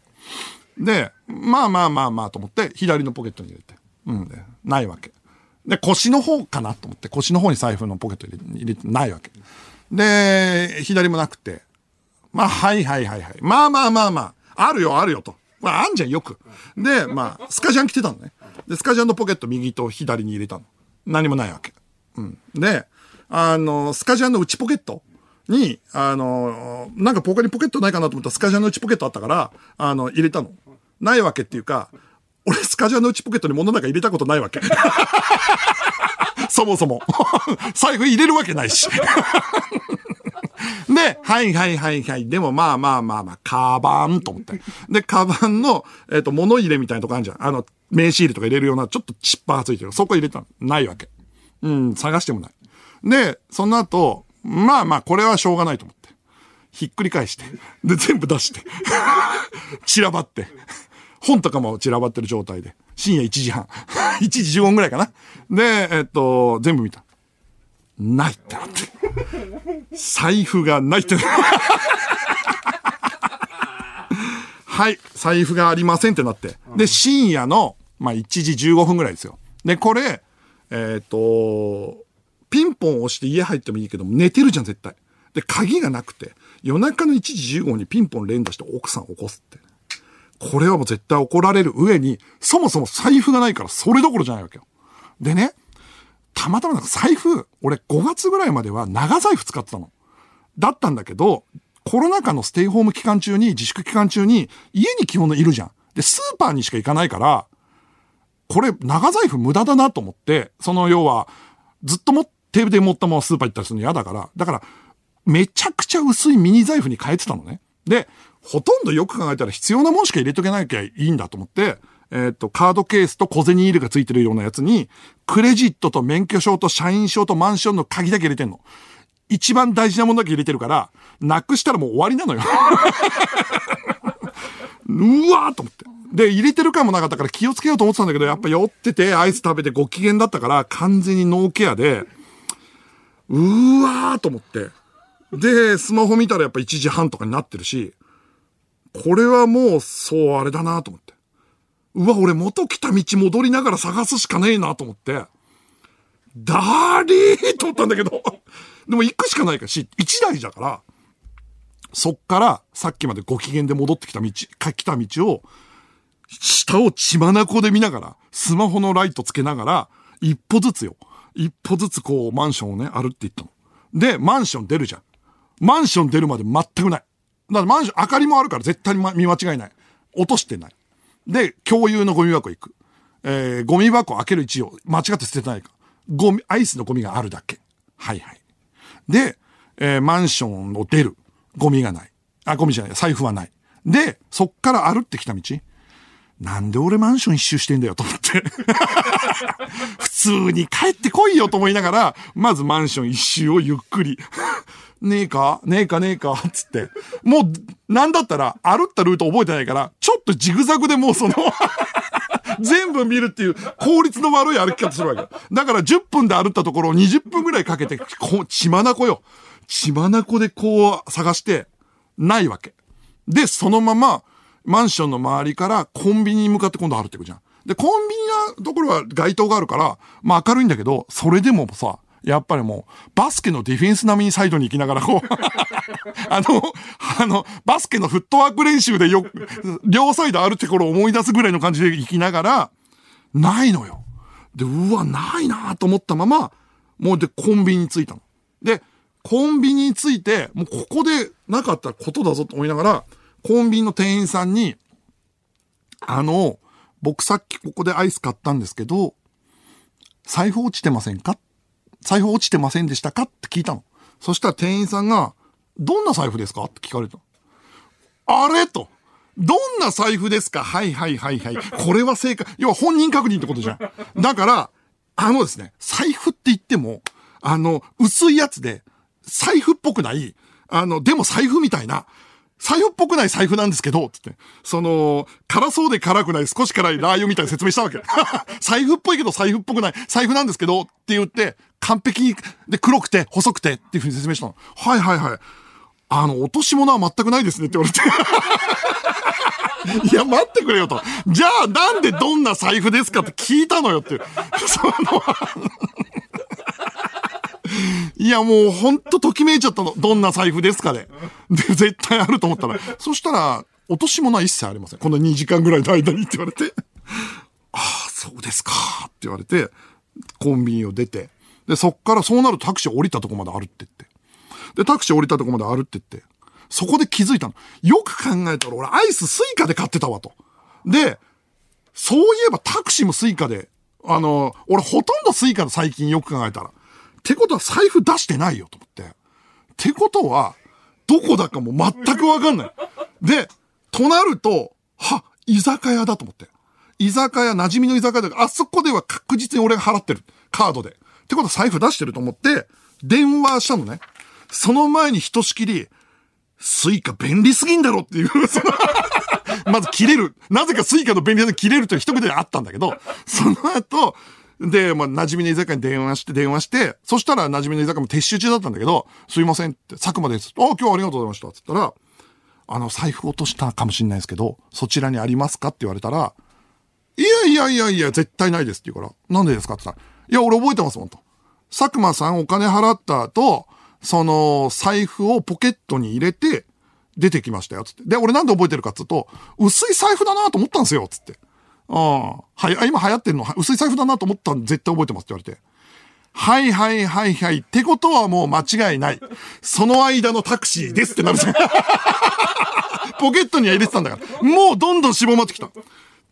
で、まあまあまあまあと思って、左のポケットに入れて。うん、で、ないわけ。で、腰の方かなと思って、腰の方に財布のポケット入れてないわけ。で、左もなくて、まあ、はいはいはいはい。まあまあまあまあ、あるよあるよと。まあ、あんじゃんよく。で、まあ、スカジャン着てたのね。で、スカジャンのポケット右と左に入れたの。何もないわけ。うん。で、あの、スカジャンの内ポケットに、あの、なんか他にポケットないかなと思ったらスカジャンの内ポケットあったから、あの、入れたの。ないわけっていうか、俺スカジャンの内ポケットに物なんか入れたことないわけ。そもそも。財布入れるわけないし。で、はいはいはいはい。でもまあまあまあまあ、カバンと思って。で、カバンの、えっ、と、物入れみたいなとこあるじゃん。あの、名刺入れとか入れるような、ちょっとチッパーがついてる。そこ入れたの。ないわけ。うん、探してもない。で、その後、まあまあ、これはしょうがないと思って。ひっくり返して。で、全部出して。散らばって。本とかも散らばってる状態で。深夜1時半。1時15分ぐらいかな。で、えっと、全部見た。ないってなって。財布がないってなはい、財布がありませんってなって。で、深夜の、まあ、1時15分ぐらいですよ。で、これ、えっ、と、ピンポン押して家入ってもいいけど、寝てるじゃん、絶対。で、鍵がなくて、夜中の1時15分にピンポン連打して奥さん起こすって。これはもう絶対怒られる上に、そもそも財布がないからそれどころじゃないわけよ。でね、たまたまなんか財布、俺5月ぐらいまでは長財布使ってたの。だったんだけど、コロナ禍のステイホーム期間中に、自粛期間中に、家に基本いるじゃん。で、スーパーにしか行かないから、これ、長財布無駄だなと思って、その要は、ずっと持ってで持ったままスーパー行ったりするの嫌だから、だから、めちゃくちゃ薄いミニ財布に変えてたのね。で、ほとんどよく考えたら必要なもんしか入れとけなきゃいいんだと思って、えっ、と、カードケースと小銭入れがついてるようなやつに、クレジットと免許証と社員証とマンションの鍵だけ入れてんの。一番大事なものだけ入れてるから、なくしたらもう終わりなのよ。うわーと思って。で、入れてる感もなかったから気をつけようと思ってたんだけど、やっぱ酔ってて、アイス食べてご機嫌だったから、完全にノーケアで、うーわーと思って。で、スマホ見たらやっぱ1時半とかになってるし、これはもう、そうあれだなと思って。うわ、俺元来た道戻りながら探すしかねえなと思って、だりーと思ったんだけど、でも行くしかないからし、一台だから、そっからさっきまでご機嫌で戻ってきた道、か来た道を、下を血眼で見ながら、スマホのライトつけながら、一歩ずつよ。一歩ずつこう、マンションをね、歩っていったの。で、マンション出るじゃん。マンション出るまで全くない。だからマンション、明かりもあるから絶対に見間違いない。落としてない。で、共有のゴミ箱行く。えー、ゴミ箱開ける位置を間違って捨ててないか。ゴミ、アイスのゴミがあるだけ。はいはい。で、えーマンションを出る。ゴミがない。あ、ゴミじゃない。財布はない。で、そっから歩ってきた道。なんで俺マンション一周してんだよと思って。普通に帰ってこいよと思いながら、まずマンション一周をゆっくり。ねえか？ねえか？ねえか？つって。もう、なんだったら、歩ったルート覚えてないから、ちょっとジグザグでもうその、全部見るっていう効率の悪い歩き方するわけ。だから10分で歩ったところを20分ぐらいかけて、こう、血眼よ。血眼でこう探して、ないわけ。で、そのまま、マンションの周りからコンビニに向かって今度歩っていくじゃん。で、コンビニのところは街灯があるから、まあ明るいんだけど、それでもさ、やっぱりもう、バスケのディフェンス並みにサイドに行きながら、こう、あの、あの、バスケのフットワーク練習でよ、両サイドあるところを思い出すぐらいの感じで行きながら、ないのよ。で、うわ、ないなと思ったまま、もうで、コンビニに着いたの。で、コンビニに着いて、もうここでなかったことだぞと思いながら、コンビニの店員さんに、あの、僕さっきここでアイス買ったんですけど、財布落ちてませんか？財布落ちてませんでしたか？って聞いたの。そしたら店員さんが、どんな財布ですか？って聞かれた。あれ？と。どんな財布ですかはいはいはいはい。これは正解。要は本人確認ってことじゃん。だから、あのですね、財布って言っても、あの、薄いやつで、財布っぽくない、あの、でも財布みたいな、財布っぽくない財布なんですけど、つって。その、辛そうで辛くない少し辛いラー油みたいに説明したわけ。財布っぽいけど財布っぽくない財布なんですけど、って言って、完璧に、で、黒くて細くてっていうふうに説明したの。はいはいはい。あの、落とし物は全くないですねって言われて。いや、待ってくれよと。じゃあ、なんでどんな財布ですかって聞いたのよっていう。その、いや、もうほんとときめいちゃったの。どんな財布ですかで。で、絶対あると思ったら。そしたら、落とし物は一切ありません。この2時間ぐらいの間にって言われて。ああ、そうですか。って言われて、コンビニを出て。で、そっからそうなるとタクシー降りたとこまで歩って言って。で、タクシー降りたとこまで歩って言って。そこで気づいたの。よく考えたら俺アイススイカで買ってたわと。で、そういえばタクシーもスイカで、あの、俺ほとんどスイカで最近よく考えたら。ってことは財布出してないよと思って。ってことは、どこだかも全くわかんない。で、となると、は、居酒屋だと思って。居酒屋、馴染みの居酒屋だから、あそこでは確実に俺が払ってる。カードで。ってことは財布出してると思って、電話したのね。その前にひとしきり、スイカ便利すぎんだろっていう、そのまず切れる。なぜかスイカの便利さに切れるという一言であったんだけど、その後、で、まあ、馴染みの居酒屋に電話して、電話して、そしたら馴染みの居酒屋も撤収中だったんだけど、すいませんって、佐久間です。あ、今日はありがとうございました。つったら、あの、財布落としたかもしれないですけど、そちらにありますかって言われたら、いやいやいやいや、絶対ないですって言うから、なんでですかって言ったら、いや、俺覚えてますもんと。佐久間さんお金払った後、その、財布をポケットに入れて、出てきましたよ、つって。で、俺なんで覚えてるかっつうと、薄い財布だなと思ったんですよ、つって。ああ、はい、今流行ってるの、薄い財布だなと思ったん絶対覚えてますって言われて。はいはいはいはい。ってことはもう間違いない。その間のタクシーですってなるじゃん。ポケットには入れてたんだから。もうどんどん絞まってきた。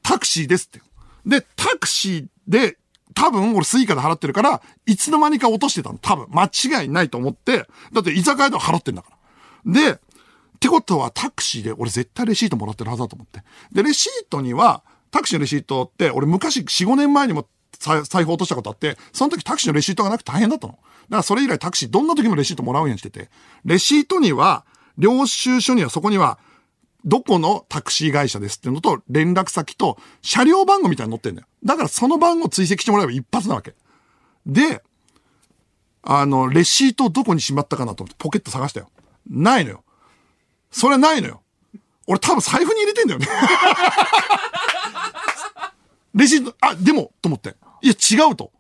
タクシーですって。で、タクシーで、多分俺スイカで払ってるから、いつの間にか落としてたの。多分。間違いないと思って。だって居酒屋で払ってんだから。で、ってことはタクシーで俺絶対レシートもらってるはずだと思って。で、レシートには、タクシーのレシートって、俺昔4、5年前にも財財布落としたことあって、その時タクシーのレシートがなくて大変だったの。だからそれ以来タクシーどんな時もレシートもらうようにしてて、レシートには、領収書にはそこには、どこのタクシー会社ですっていうのと、連絡先と、車両番号みたいに載ってんだよ。だからその番号追跡してもらえば一発なわけ。で、あの、レシートをどこにしまったかなと思ってポケット探したよ。ないのよ。それないのよ。俺多分財布に入れてんだよね。レシート、あ、でも、と思って。いや、違うと。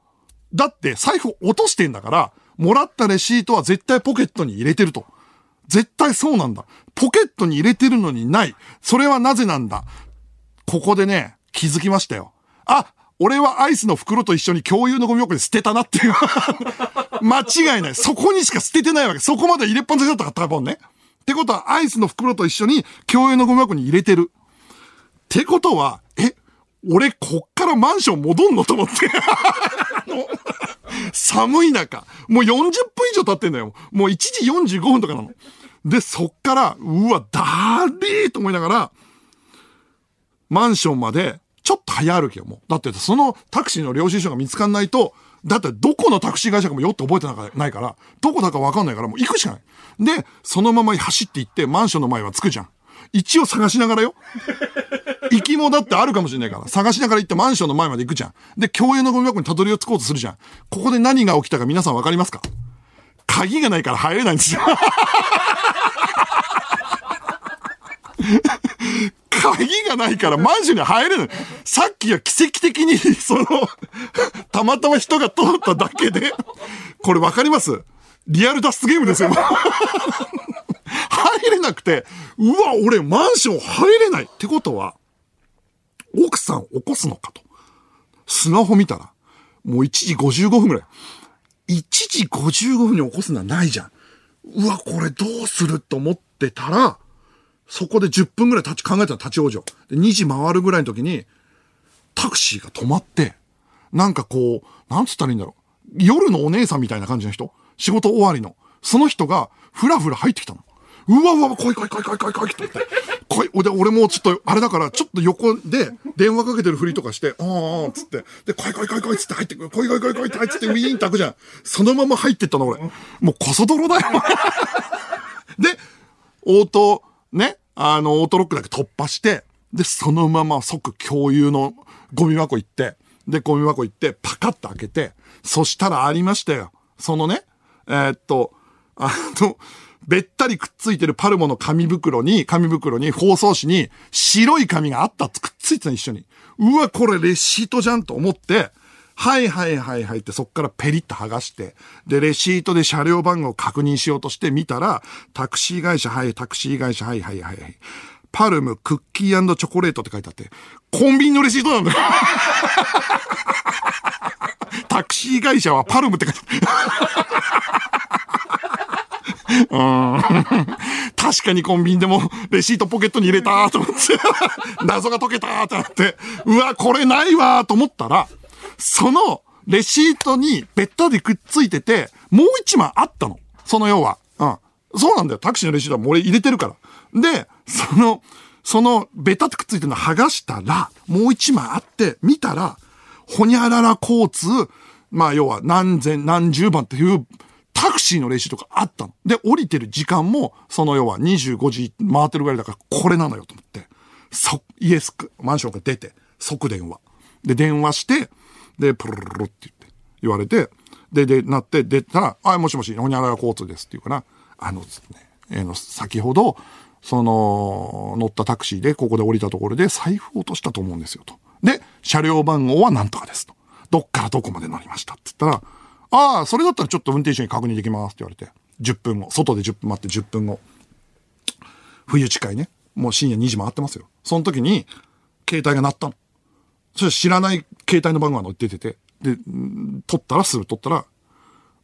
だって、財布落としてんだから、もらったレシートは絶対ポケットに入れてると。絶対そうなんだ。ポケットに入れてるのにない。それはなぜなんだ。ここでね、気づきましたよ。あ、俺はアイスの袋と一緒に共有のゴミ箱に捨てたなっていう。間違いない。そこにしか捨ててないわけ。そこまで入れっぱなしだったから、多分ね。ってことは、アイスの袋と一緒に共有のゴミ箱に入れてる。ってことは、え、俺こっからマンション戻んの？と思って。あ の寒い中、もう40分以上経ってんだよ。もう1時45分とかなの。で、そっから、うわ、だーーと思いながら、マンションまで、ちょっと早歩きよ、もう。だって、そのタクシーの領収書が見つかんないと、だってどこのタクシー会社かもよって覚えてないから、どこだかわかんないから、もう行くしかない。で、そのまま走って行って、マンションの前は着くじゃん。一応探しながらよ。行きもだってあるかもしれないから、探しながら行ってマンションの前まで行くじゃん。で、共有のゴミ箱にたどり着こうとするじゃん。ここで何が起きたか皆さんわかりますか？鍵がないから入れないんですよ。鍵がないからマンションに入れない。さっきは奇跡的に、その、たまたま人が通っただけで、これわかります？リアル脱出ゲームですよ。入れなくて、うわ、俺マンション入れないってことは、奥さん起こすのかと。スマホ見たら、もう1時55分ぐらい。1時55分に起こすのはないじゃん。うわ、これどうすると思ってたら、そこで10分ぐらい立ち、考えたら立ち往生。で、2時回るぐらいの時に、タクシーが止まって、なんかこう、なんつったらいいんだろう。夜のお姉さんみたいな感じの人仕事終わりの。その人が、ふらふら入ってきたの。うわうわ、来い来い来い来い来い来いって言って。来い。で、俺もちょっと、あれだから、ちょっと横で電話かけてるふりとかして、あーあー、つって。で、来い来い来い来いつって入ってくる。来い来い来い来いって入ってって、ウィーンって開くじゃん。そのまま入ってったの、俺。もうこそ泥だよ。で、オート、ね、あの、オートロックだけ突破して、で、そのまま即共有のゴミ箱行って、で、ゴミ箱行って、パカッと開けて、そしたらありましたよ。そのね、えーっと、あの、べったりくっついてるパルモの紙袋に、紙袋に、包装紙に、白い紙があったっくっついてた一緒に。うわ、これレシートじゃんと思って、はいはいはいはいってそっからペリッと剥がして、で、レシートで車両番号を確認しようとして見たら、タクシー会社、はい、タクシー会社、はいはいはいはい。パルム、クッキーチョコレートって書いてあって、コンビニのレシートなんだよ。タクシー会社はパルムって書いてある。うん 確かにコンビニでもレシートポケットに入れたと思って、謎が解けたってなって、うわ、これないわと思ったら、そのレシートにべったりくっついてて、もう一枚あったの。その要は。うん。そうなんだよ。タクシーのレシートはもう俺入れてるから。で、その、その、ベタってくっついてるの剥がしたら、もう一枚あって、見たら、ほにゃらら交通、まあ要は何千何十番っていうタクシーの練習とかあったの。で、降りてる時間も、その要は25時回ってるぐらいだから、これなのよと思って。そ、イエスク、マンションから出て、即電話。で、電話して、で、プルルルって言って、言われて、で、で、なって、出たら、あ、もしもし、ほにゃらら交通ですって言うから、あのですね、えーの、先ほど、その、乗ったタクシーで、ここで降りたところで財布を落としたと思うんですよ、と。で、車両番号は何とかです、と。どっからどこまで乗りましたって言ったら、ああ、それだったらちょっと運転手に確認できますって言われて、10分後、外で10分待って10分後。冬近いね。もう深夜2時回ってますよ。その時に、携帯が鳴ったの。それ知らない携帯の番号が出てて、で、取ったらすぐ取ったら、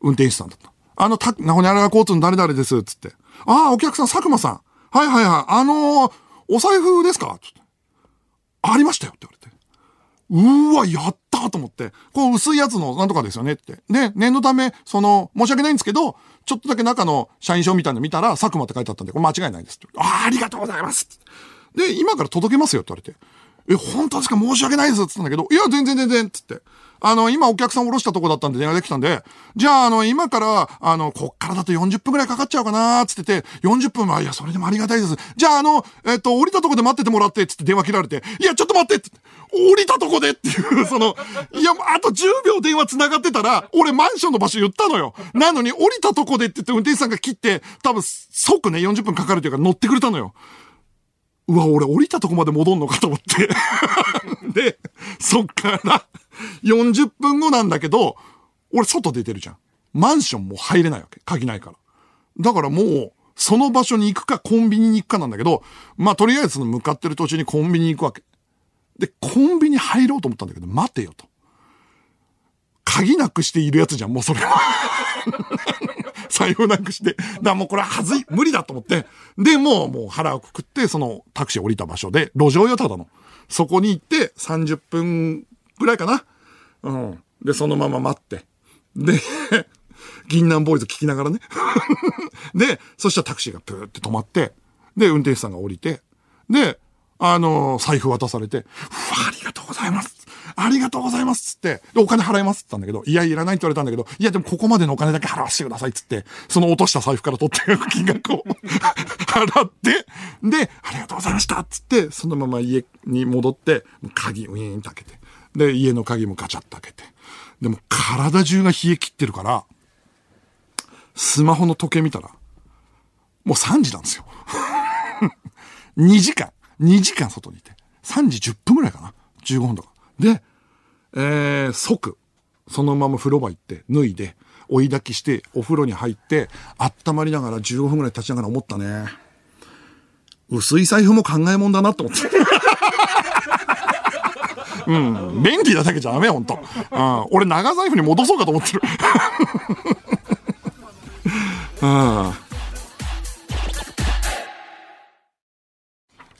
運転手さんだった。あの、た、なほにゃらら交通の誰々です、つって。ああ、お客さん、佐久間さん。はいはいはい。あのーお財布ですかつって。ありましたよって言われて。うわ、やったと思って。こう薄いやつのなんとかですよねって。で、念のため、その、申し訳ないんですけど、ちょっとだけ中の社員証みたいなの見たら、佐久間って書いてあったんで、これ間違いないですって。ああ、ありがとうございますで、今から届けますよって言われて。え、本当ですか？申し訳ないですって言ったんだけど、いや、全然全然、つって。あの、今お客さん降ろしたとこだったんで電話できたんで、じゃあ、あの、今から、あの、こっからだと40分くらいかかっちゃうかなつってて、40分は、いや、それでもありがたいです。じゃあ、あの、えっと、降りたとこで待っててもらって、つって電話切られて、いや、ちょっと待ってって降りたとこでっていう、その、いや、あと10秒電話繋がってたら、俺マンションの場所言ったのよ。なのに、降りたとこでって言って運転手さんが切って、多分、即ね、40分かかるというか乗ってくれたのよ。うわ、俺降りたとこまで戻んのかと思って。で、そっから40分後なんだけど、俺外出てるじゃん。マンションも入れないわけ。鍵ないから。だからもう、その場所に行くかコンビニに行くかなんだけど、まあとりあえずその向かってる途中にコンビニに行くわけ。で、コンビニ入ろうと思ったんだけど、待てよと。鍵なくしているやつじゃん、もうそれは。財布なくして。だからもうこれははずい、無理だと思って。で、もう、もう腹をくくって、そのタクシー降りた場所で、路上よ、ただの。そこに行って、30分ぐらいかな。うん。で、そのまま待って。で、銀杏ボーイズ聞きながらね。で、そしたらタクシーがプーって止まって、で、運転手さんが降りて、で、あの財布渡されて、うわ、ありがとうございます。ありがとうございます。つって、で、お金払いますって言ったんだけど、いや、いらないって言われたんだけど、いや、でもここまでのお金だけ払わせてくださいっつって、その落とした財布から取って金額を 払って、で、ありがとうございましたっつって、そのまま家に戻って、鍵ウィーンって開けて、で、家の鍵もガチャッと開けて、でも体中が冷え切ってるから、スマホの時計見たら、もう3時なんですよ。2時間、2時間外にいて。3時10分ぐらいかな。15分とか。で、えー、即、そのまま風呂場行って、脱いで、追い焚きして、お風呂に入って、温まりながら15分ぐらい立ちながら思ったね。薄い財布も考えもんだなって思って。うん。便利なだけじゃダメよ、ほんと。うん。俺、長財布に戻そうかと思ってる。うん。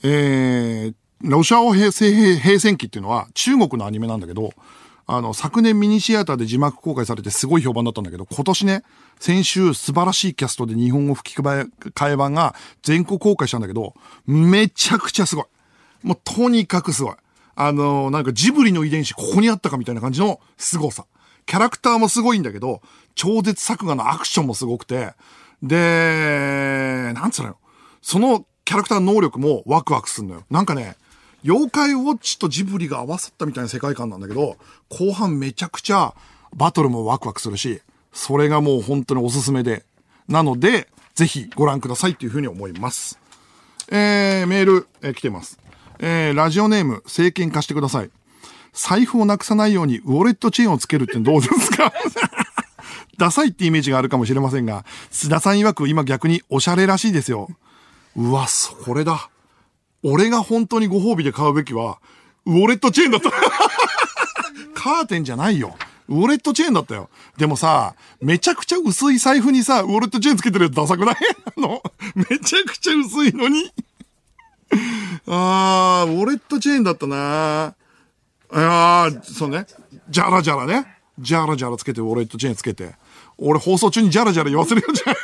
えー、ロシア語平成平戦記っていうのは中国のアニメなんだけど、あの、昨年ミニシアターで字幕公開されてすごい評判だったんだけど、今年ね、先週素晴らしいキャストで日本語吹き替え版が全国公開したんだけど、めちゃくちゃすごい。もうとにかくすごい。あの、なんかジブリの遺伝子ここにあったかみたいな感じの凄さ。キャラクターもすごいんだけど、超絶作画のアクションもすごくて、で、なんつうのよ。そのキャラクター能力もワクワクするのよ。なんかね、妖怪ウォッチとジブリが合わさったみたいな世界観なんだけど、後半めちゃくちゃバトルもワクワクするし、それがもう本当におすすめで。なので、ぜひご覧くださいっていうふうに思います。えー、メール、えー来てます。えー、ラジオネーム、政権貸してください。財布をなくさないようにウォレットチェーンをつけるってどうですか？ダサいってイメージがあるかもしれませんが、須田さん曰く今逆におしゃれらしいですよ。うわ、それだ。俺が本当にご褒美で買うべきは、ウォレットチェーンだった。カーテンじゃないよ。ウォレットチェーンだったよ。でもさ、めちゃくちゃ薄い財布にさ、ウォレットチェーンつけてるやつダサくない？あの、めちゃくちゃ薄いのに。あー、ウォレットチェーンだったなあー、そうね。ジャラジャラね。ジャラジャラつけて、ウォレットチェーンつけて。俺放送中にジャラジャラ言わせるよ、じゃん。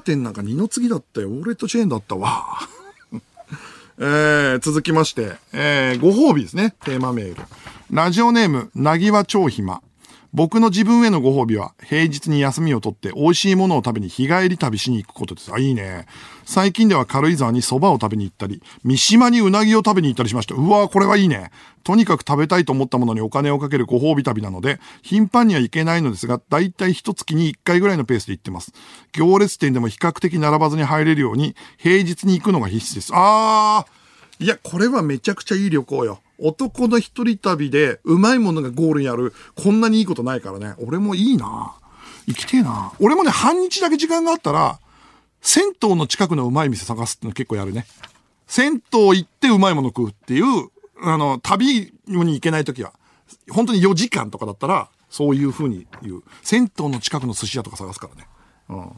ーテンなんか二の次だったよ。ウォレットチェーンだったわ。えー、続きまして、えー、ご褒美ですね。テーマメール。ラジオネーム、なぎわ超暇。僕の自分へのご褒美は、平日に休みを取って美味しいものを食べに日帰り旅しに行くことです。あ、いいね。最近では軽井沢に蕎麦を食べに行ったり、三島にうなぎを食べに行ったりしました。うわーこれはいいね。とにかく食べたいと思ったものにお金をかけるご褒美旅なので、頻繁には行けないのですが、だいたい一月に一回ぐらいのペースで行ってます。行列店でも比較的並ばずに入れるように、平日に行くのが必須です。あーいや、これはめちゃくちゃいい旅行よ。男の一人旅で、うまいものがゴールにある、こんなにいいことないからね。俺もいいな行きてえな俺もね、半日だけ時間があったら、銭湯の近くのうまい店探すっての結構やるね。銭湯行ってうまいもの食うっていう、あの、旅に行けないときは、本当に4時間とかだったら、そういう風に言う。銭湯の近くの寿司屋とか探すからね。うん。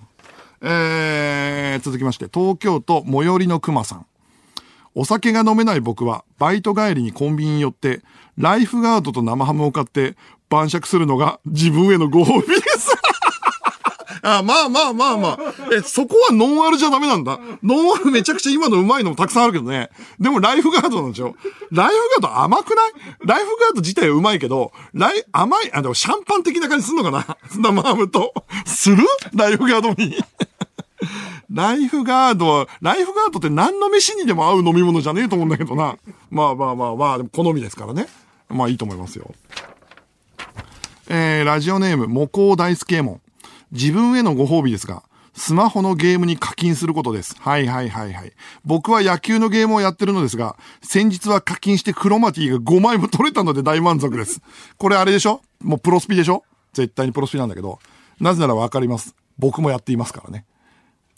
えー、続きまして、東京都最寄りの熊さん。お酒が飲めない僕は、バイト帰りにコンビニに寄って、ライフガードと生ハムを買って、晩酌するのが自分へのご褒美です。あ、まあまあまあまあ。え、そこはノンアルじゃダメなんだ。ノンアルめちゃくちゃ今のうまいのもたくさんあるけどね。でもライフガードなんでしょライフガード甘くない？ライフガード自体はうまいけど、ライ、甘い、あ、でもシャンパン的な感じすんのかな？生ハムと。する？ライフガードに。ライフガードは、ライフガードって何の飯にでも合う飲み物じゃねえと思うんだけどな。まあまあまあまあ、でも好みですからね。まあいいと思いますよ。えー、ラジオネーム、模倣大好きエモン。自分へのご褒美ですが、スマホのゲームに課金することです。はいはいはいはい。僕は野球のゲームをやってるのですが、先日は課金してクロマティが5枚も取れたので 大満足です。これあれでしょ？もうプロスピでしょ？絶対にプロスピなんだけど。なぜならわかります。僕もやっていますからね。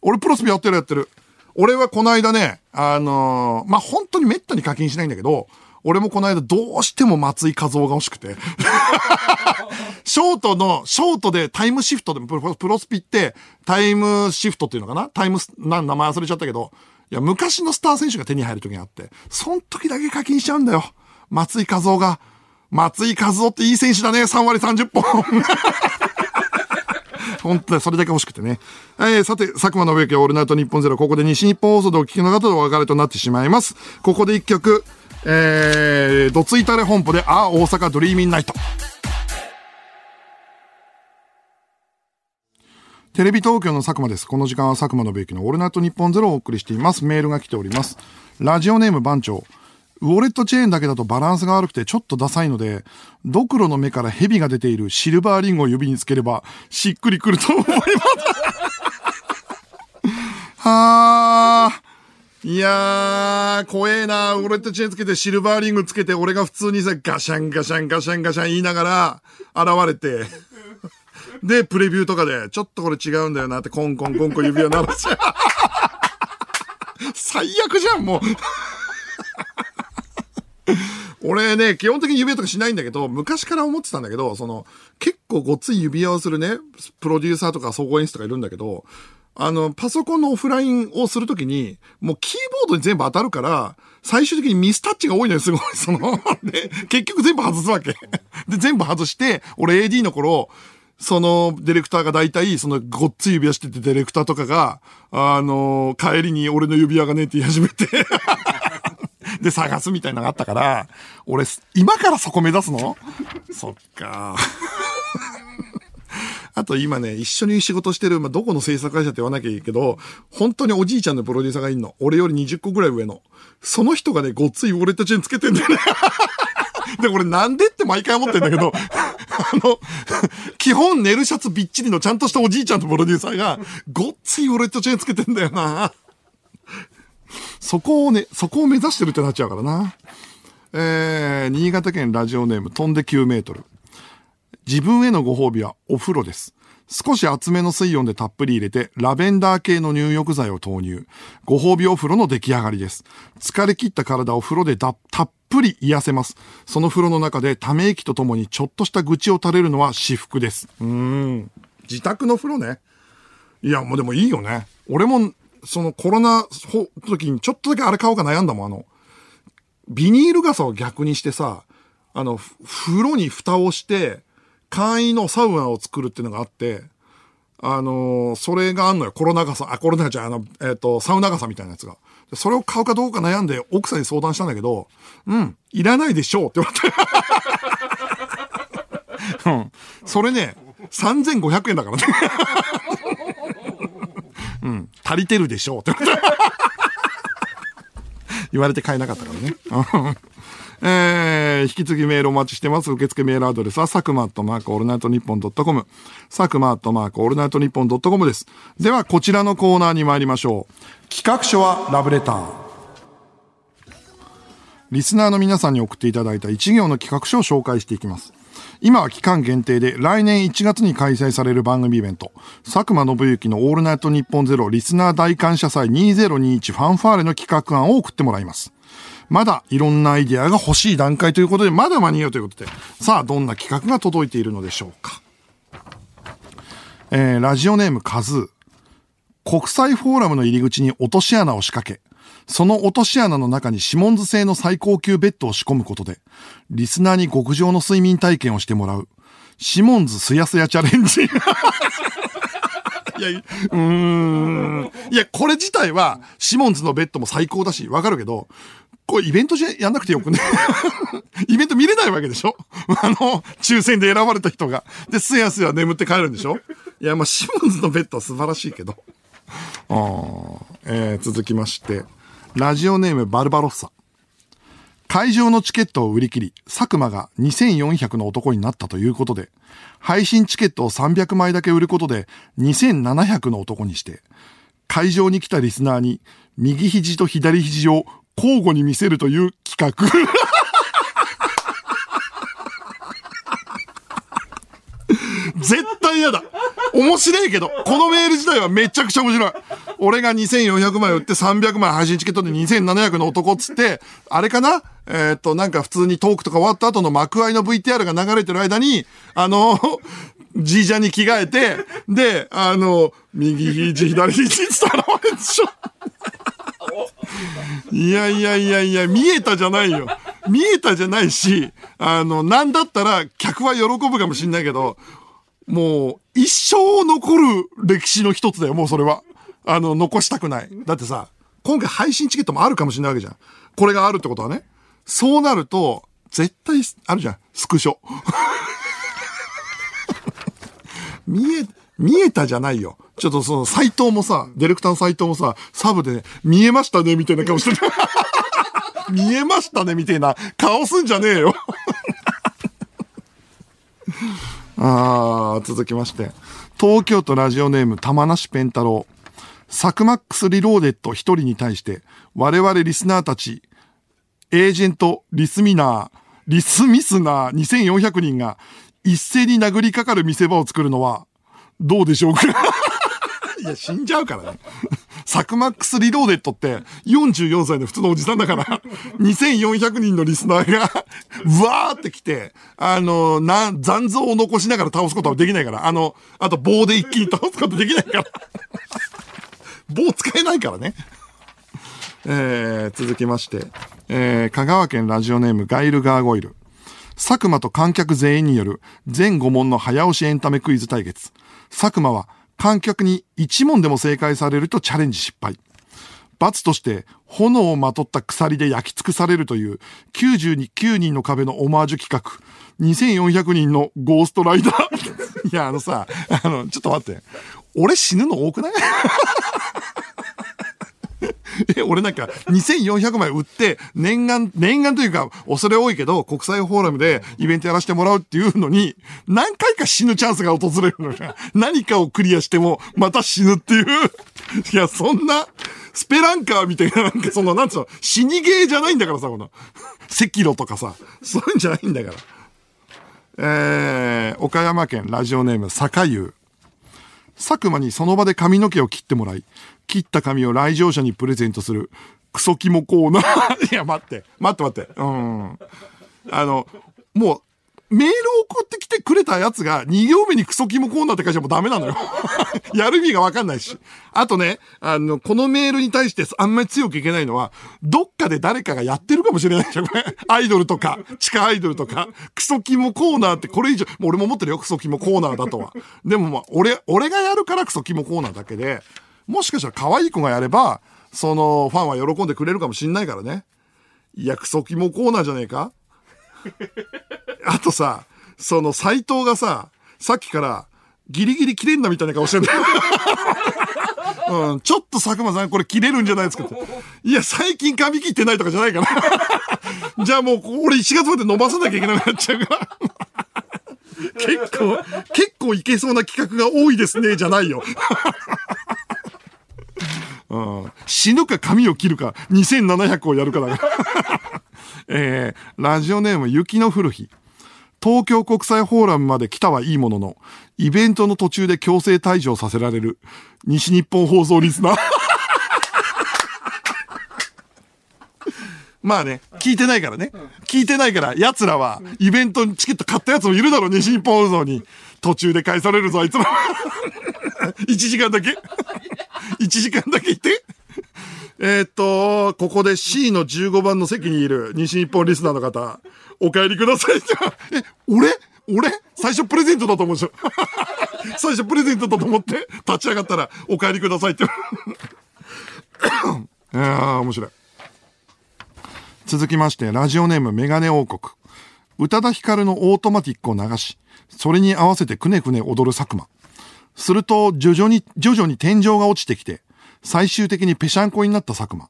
俺プロスピやってるやってる。俺はこの間ね、あのーまあ、本当にめったに課金しないんだけど、俺もこの間どうしても松井和夫が欲しくて。ショートの、ショートでタイムシフトで、プロプロスピってタイムシフトっていうのかな？タイムス、な、名前忘れちゃったけど、いや、昔のスター選手が手に入る時があって、そん時だけ課金しちゃうんだよ。松井和夫が。松井和夫っていい選手だね。3割30本。本当にそれだけ欲しくてね。えー、さて、佐久間信之オールナイトニッポンゼロ、ここで西日本放送でお聞きの方とお別れとなってしまいます。ここで一曲、えー、どついたれ本舗で、あ、大阪ドリーミンナイト。テレビ東京の佐久間です。この時間は佐久間信之のオールナイトニッポンゼロをお送りしています。メールが来ております。ラジオネーム番長。ウォレットチェーンだけだとバランスが悪くてちょっとダサいので、ドクロの目から蛇が出ているシルバーリンゴを指につければ、しっくりくると思います。はー。いやー、怖えな。ウォレットチェーンつけてシルバーリングつけて、俺が普通にさ、ガシャンガシャンガシャンガシャン言いながら、現れて、で、プレビューとかで、ちょっとこれ違うんだよなって、コンコンコンコン指輪鳴らし。最悪じゃん、もう。俺ね、基本的に指輪とかしないんだけど、昔から思ってたんだけど、その、結構ごっつい指輪をするね、プロデューサーとか総合演出とかいるんだけど、あの、パソコンのオフラインをするときに、もうキーボードに全部当たるから、最終的にミスタッチが多いのよ、すごい。その、で、結局全部外すわけ。で、全部外して、俺 AD の頃、そのディレクターが大体、そのごっつい指輪しててディレクターとかが、あの、帰りに俺の指輪がねって言い始めて、で、探すみたいなのがあったから、俺、今からそこ目指すの？そっか。あと今ね、一緒に仕事してる、まあ、どこの制作会社って言わなきゃいいけど、本当におじいちゃんのプロデューサーがいんの。俺より20個ぐらい上の。その人がね、ごっついウォレットチェーンつけてんだよね。で、俺なんでって毎回思ってんだけど、あの、基本寝るシャツびっちりのちゃんとしたおじいちゃんとプロデューサーが、ごっついウォレットチェーンつけてんだよな。そこをね、そこを目指してるってなっちゃうからな。えー、新潟県ラジオネーム飛んで9メートル。自分へのご褒美はお風呂です。少し厚めの水温でたっぷり入れて、ラベンダー系の入浴剤を投入。ご褒美お風呂の出来上がりです。疲れ切った体を風呂でだたっぷり癒せます。その風呂の中でため息とともにちょっとした愚痴を垂れるのは至福です。うーん。自宅の風呂ね。いや、もうでもいいよね。俺も、そのコロナほ時にちょっとだけあれ買おうか悩んだもん、あの、ビニール傘を逆にしてさ、あの、風呂に蓋をして、簡易のサウナを作るっていうのがあって、あのーそれがあんのよ。コロナ傘、あ、コロナじゃあの、えっ、と、サウナ傘みたいなやつが。それを買うかどうか悩んで奥さんに相談したんだけど、うん、いらないでしょうって言われて。うん。それね、3500円だからね。うん。足りてるでしょうって言われて。買えなかったからね。うんえー、引き続きメールお待ちしてます。受付メールアドレスは、佐久間アットマークオールナイトニッポンドットコム。佐久間アットマークオールナイトニッポンドットコムです。では、こちらのコーナーに参りましょう。企画書はラブレター。リスナーの皆さんに送っていただいた一行の企画書を紹介していきます。今は期間限定で来年1月に開催される番組イベント、佐久間宣行のオールナイトニッポンゼロリスナー大感謝祭2021ファンファーレの企画案を送ってもらいます。まだいろんなアイディアが欲しい段階ということで、まだ間に合うということで、さあ、どんな企画が届いているのでしょうか。えー、ラジオネームカズー。国際フォーラムの入り口に落とし穴を仕掛け、その落とし穴の中にシモンズ製の最高級ベッドを仕込むことで、リスナーに極上の睡眠体験をしてもらう、シモンズすやすやチャレンジ。いや、うーん。いや、これ自体は、シモンズのベッドも最高だし、わかるけど、これイベントじゃやんなくてよくね。イベント見れないわけでしょ？あの、抽選で選ばれた人が。で、すやすや眠って帰るんでしょ？いや、まあ、シモンズのベッドは素晴らしいけど。あーえー続きまして、ラジオネームバルバロッサ。会場のチケットを売り切り、佐久間が2400の男になったということで、配信チケットを300枚だけ売ることで2700の男にして、会場に来たリスナーに右肘と左肘を交互に見せるという企画。絶対嫌だ。面白いけど、このメール自体はめちゃくちゃ面白い。俺が2400枚売って300枚配信チケットで2700の男っつって、あれかな？えっと、なんか普通にトークとか終わった後の幕間の VTR が流れてる間に、あの、ジージャンに着替えて、で、あの、右肘、左肘って現れでしょ。いやいやいやいや、見えたじゃないよ。見えたじゃないし、あの、なんだったら客は喜ぶかもしんないけど、もう、一生残る歴史の一つだよ、もうそれは。あの、残したくない。だってさ、今回配信チケットもあるかもしれないわけじゃん。これがあるってことはね。そうなると、絶対あるじゃん、スクショ。見え、見えたじゃないよ。ちょっとその、斎藤もさ、ディレクターの斎藤もさ、サブでね、見えましたね、みたいな顔してる。見えましたね、みたいな顔すんじゃねえよ。あー、続きまして。東京都ラジオネーム玉梨ペンタロウ。サクマックスリローデット一人に対して、我々リスナーたち、エージェント、リスミナー、リスミスナー2400人が一斉に殴りかかる見せ場を作るのは、どうでしょうか？いや、死んじゃうからね。サクマックスリローデットって44歳の普通のおじさんだから、2400人のリスナーが、わーって来て、あの、な、残像を残しながら倒すことはできないから、あの、あと棒で一気に倒すことできないから。棒使えないからね。えー、続きまして、えー、香川県ラジオネームガイルガーゴイル。佐久間と観客全員による全5問の早押しエンタメクイズ対決。佐久間は観客に1問でも正解されるとチャレンジ失敗。罰として炎をまとった鎖で焼き尽くされるという99人の壁のオマージュ企画。2400人のゴーストライダー。いや、あのさ、あの、ちょっと待って。俺死ぬの多くない？え、俺なんか2400枚売って、念願、念願というか、恐れ多いけど、国際フォーラムでイベントやらせてもらうっていうのに、何回か死ぬチャンスが訪れるのよ。何かをクリアしても、また死ぬっていう。いや、そんな、スペランカーみたいな、なんかその、なんつうの、死にゲーじゃないんだからさ、この、赤炉とかさ、そういうんじゃないんだから。えー、岡山県ラジオネーム、坂優。佐久間にその場で髪の毛を切ってもらい、切った髪を来場者にプレゼントする、クソキモコーナー。いや、待って、待って待って。うん。あの、もう、メールを送ってきてくれたやつが2行目にクソキモコーナーって書いてもダメなのよ。やる意味がわかんないし。あとね、あの、このメールに対してあんまり強くいけないのは、どっかで誰かがやってるかもしれないじゃん、これ。アイドルとか、地下アイドルとか、クソキモコーナーってこれ以上、もう俺も思ってるよ、クソキモコーナーだとは。でもまあ、俺、俺がやるからクソキモコーナーだけで、もしかしたら可愛い子がやれば、その、ファンは喜んでくれるかもしんないからね。いや、クソキモコーナーじゃねえかあとさ、その斎藤がさ、さっきからギリギリ切れんなみたいな顔してる。うん、ちょっと佐久間さんこれ切れるんじゃないですかって。いや、最近髪切ってないとかじゃないから。じゃあもう、俺1月まで伸ばさなきゃいけなくなっちゃうから。結構、結構いけそうな企画が多いですね、じゃないよ。うん、死ぬか髪を切るか、2700をやるかだから。えー、ラジオネーム雪の降る日。東京国際フォーラムまで来たはいいものの、イベントの途中で強制退場させられる、西日本放送リスナー。まあね、聞いてないからね。聞いてないから、奴らは、イベントにチケット買った奴もいるだろう、西日本放送に。途中で返されるぞ、あいつら。1時間だけ。1時間だけいて。えっと、ここで C の15番の席にいる西日本リスナーの方、お帰りください。え、俺？俺？最初プレゼントだと思うんですよ。最初プレゼントだと思って立ち上がったら、お帰りくださいって。いやー、面白い。続きまして、ラジオネームメガネ王国。宇多田ヒカルのオートマティックを流し、それに合わせてくねくね踊る佐久間。すると、徐々に、徐々に天井が落ちてきて、最終的にぺしゃんこになった佐久間。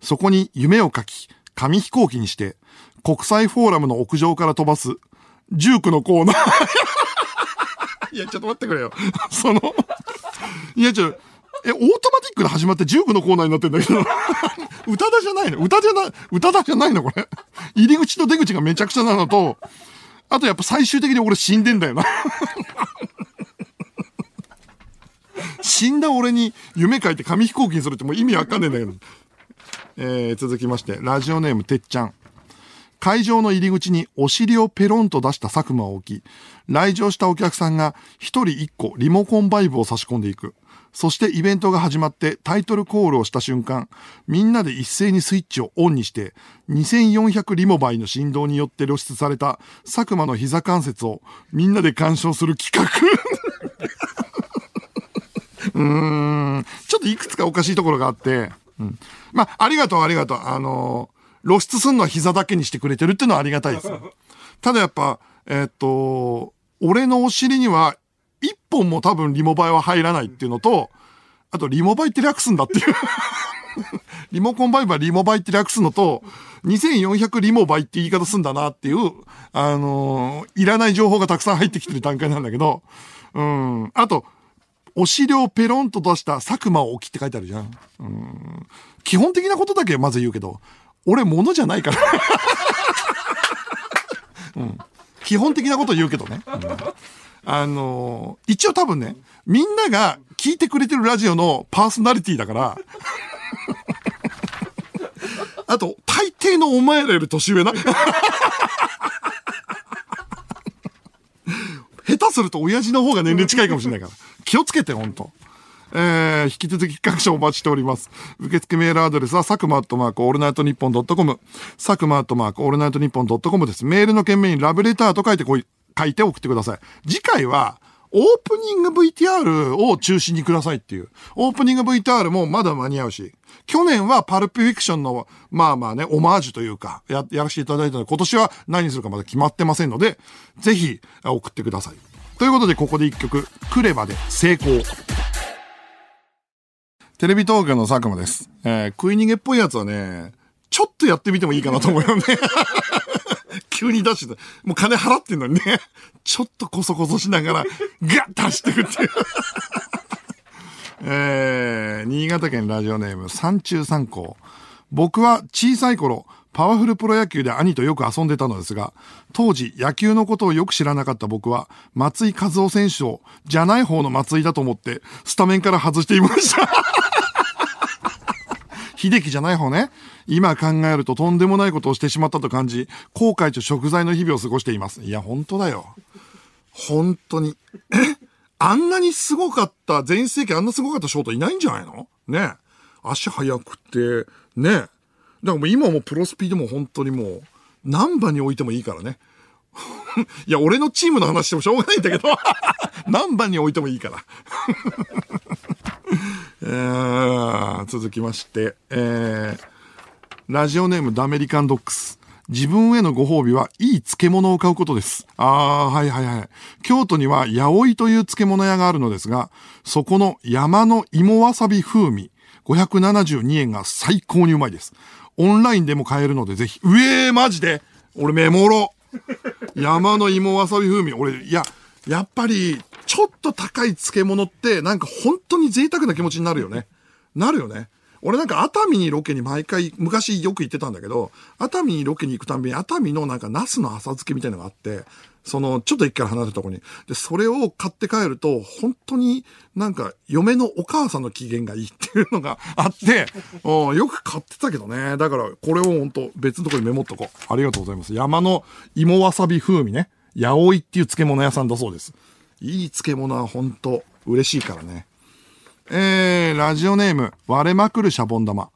そこに夢を書き、紙飛行機にして、国際フォーラムの屋上から飛ばす、ジュークのコーナー。いや、ちょっと待ってくれよ。その、いや、ちょ、え、オートマティックで始まってジュークのコーナーになってんだけど、歌だじゃないの歌じゃない、歌だじゃないのこれ。入り口と出口がめちゃくちゃなのと、あとやっぱ最終的に俺死んでんだよな。死んだ俺に夢書いて紙飛行機にするってもう意味わかんねえんだけど。えー、続きまして、ラジオネームてっちゃん。会場の入り口にお尻をペロンと出した佐久間を置き、来場したお客さんが一人一個リモコンバイブを差し込んでいく。そしてイベントが始まってタイトルコールをした瞬間、みんなで一斉にスイッチをオンにして、2400リモバイの振動によって露出された佐久間の膝関節をみんなで鑑賞する企画。うーん、ちょっといくつかおかしいところがあって、うん。まあ、ありがとう、ありがとう。あのー露出すんのは膝だけにしてくれてるっていうのはありがたいです。ただやっぱ、えーっと、俺のお尻には、一本も多分リモバイは入らないっていうのと、あとリモバイって略すんだっていう。リモコンバイブはリモバイって略すのと、2400リモバイって言い方すんだなっていう、あのーいらない情報がたくさん入ってきてる段階なんだけど、うん。あと、お尻をペロンと出した佐久間を置きって書いてあるじゃん。うん。基本的なことだけまず言うけど、俺物じゃないから。うん。基本的なこと言うけどね。うんあの一応多分ね、みんなが聞いてくれてるラジオのパーソナリティだから、あと、大抵のお前らより年上な。下手すると親父の方が年齢近いかもしれないから。気をつけて、ほんと。えー、引き続き各社お待ちしております。受付メールアドレスは、佐久間アットマークオールナイトニッポンドットコム。佐久間アットマークオールナイトニッポンドットコムです。メールの件名にラブレターと書いてこい、書いて送ってください。次回は、オープニング VTR を中心にくださいっていう。オープニング VTR もまだ間に合うし。去年はパルプフィクションの、まあまあね、オマージュというか、や、やらせていただいたので、今年は何にするかまだ決まってませんので、ぜひ送ってください。ということで、ここで一曲、 KREVA で成功。テレビ東京の佐久間です。えー、食い逃げっぽいやつはね、ちょっとやってみてもいいかなと思うよね。急に出して。もう金払ってんのにね。ちょっとコソコソしながら、ガッと走ってくっていう。えー、新潟県ラジオネーム、三中三高。僕は小さい頃、パワフルプロ野球で兄とよく遊んでたのですが、当時野球のことをよく知らなかった僕は、松井和夫選手を、じゃない方の松井だと思って、スタメンから外していました。秀樹じゃない方ね。今考えるととんでもないことをしてしまったと感じ、後悔と食材の日々を過ごしています。いや、本当だよ。本当に。え？あんなにすごかった、全盛期あんなすごかったショートいないんじゃないの？ね足速くて、ねだからもう今もプロスピードも本当にもう、何番に置いてもいいからね。いや、俺のチームの話してもしょうがないんだけど、何番に置いてもいいから。えー続きまして、えーラジオネームダメリカンドックス。自分へのご褒美はいい漬物を買うことです。ああ、はいはいはい。京都には八百いという漬物屋があるのですが、そこの山の芋わさび風味、572円が最高にうまいです。オンラインでも買えるのでぜひ。うえー、マジで？俺メモろ山の芋わさび風味。俺、いや、やっぱり、ちょっと高い漬物って、なんか本当に贅沢な気持ちになるよね。なるよね。俺なんか熱海にロケに毎回、昔よく行ってたんだけど、熱海にロケに行くたんびに熱海のなんかナスの浅漬けみたいなのがあって、その、ちょっと駅から離れたとこに。で、それを買って帰ると、本当になんか、嫁のお母さんの機嫌がいいっていうのがあって、うんよく買ってたけどね。だから、これを本当別のとこにメモっとこう。ありがとうございます。山の芋わさび風味ね。八百いっていう漬物屋さんだそうです。いい漬物は本当嬉しいからね。えー、ラジオネーム、割れまくるシャボン玉。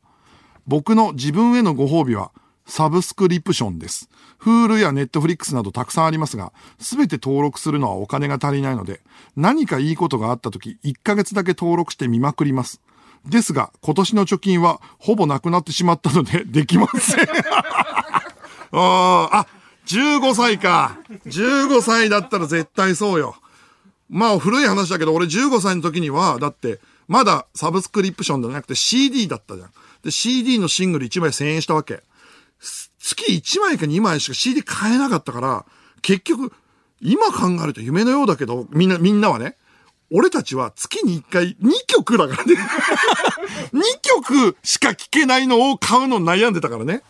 僕の自分へのご褒美は、サブスクリプションです。Hulu や Netflix などたくさんありますが、すべて登録するのはお金が足りないので、何かいいことがあった時、1ヶ月だけ登録して見まくります。ですが、今年の貯金はほぼなくなってしまったので、できません。ああ、15歳か。15歳だったら絶対そうよ。まあ古い話だけど、俺15歳の時には、だって、まだサブスクリプションじゃなくて CD だったじゃん。で、CD のシングル1枚1000円したわけ。月1枚か2枚しか CD 買えなかったから、結局、今考えると夢のようだけど、みんな、みんなはね、俺たちは月に1回2曲だからね。2曲しか聴けないのを買うの悩んでたからね。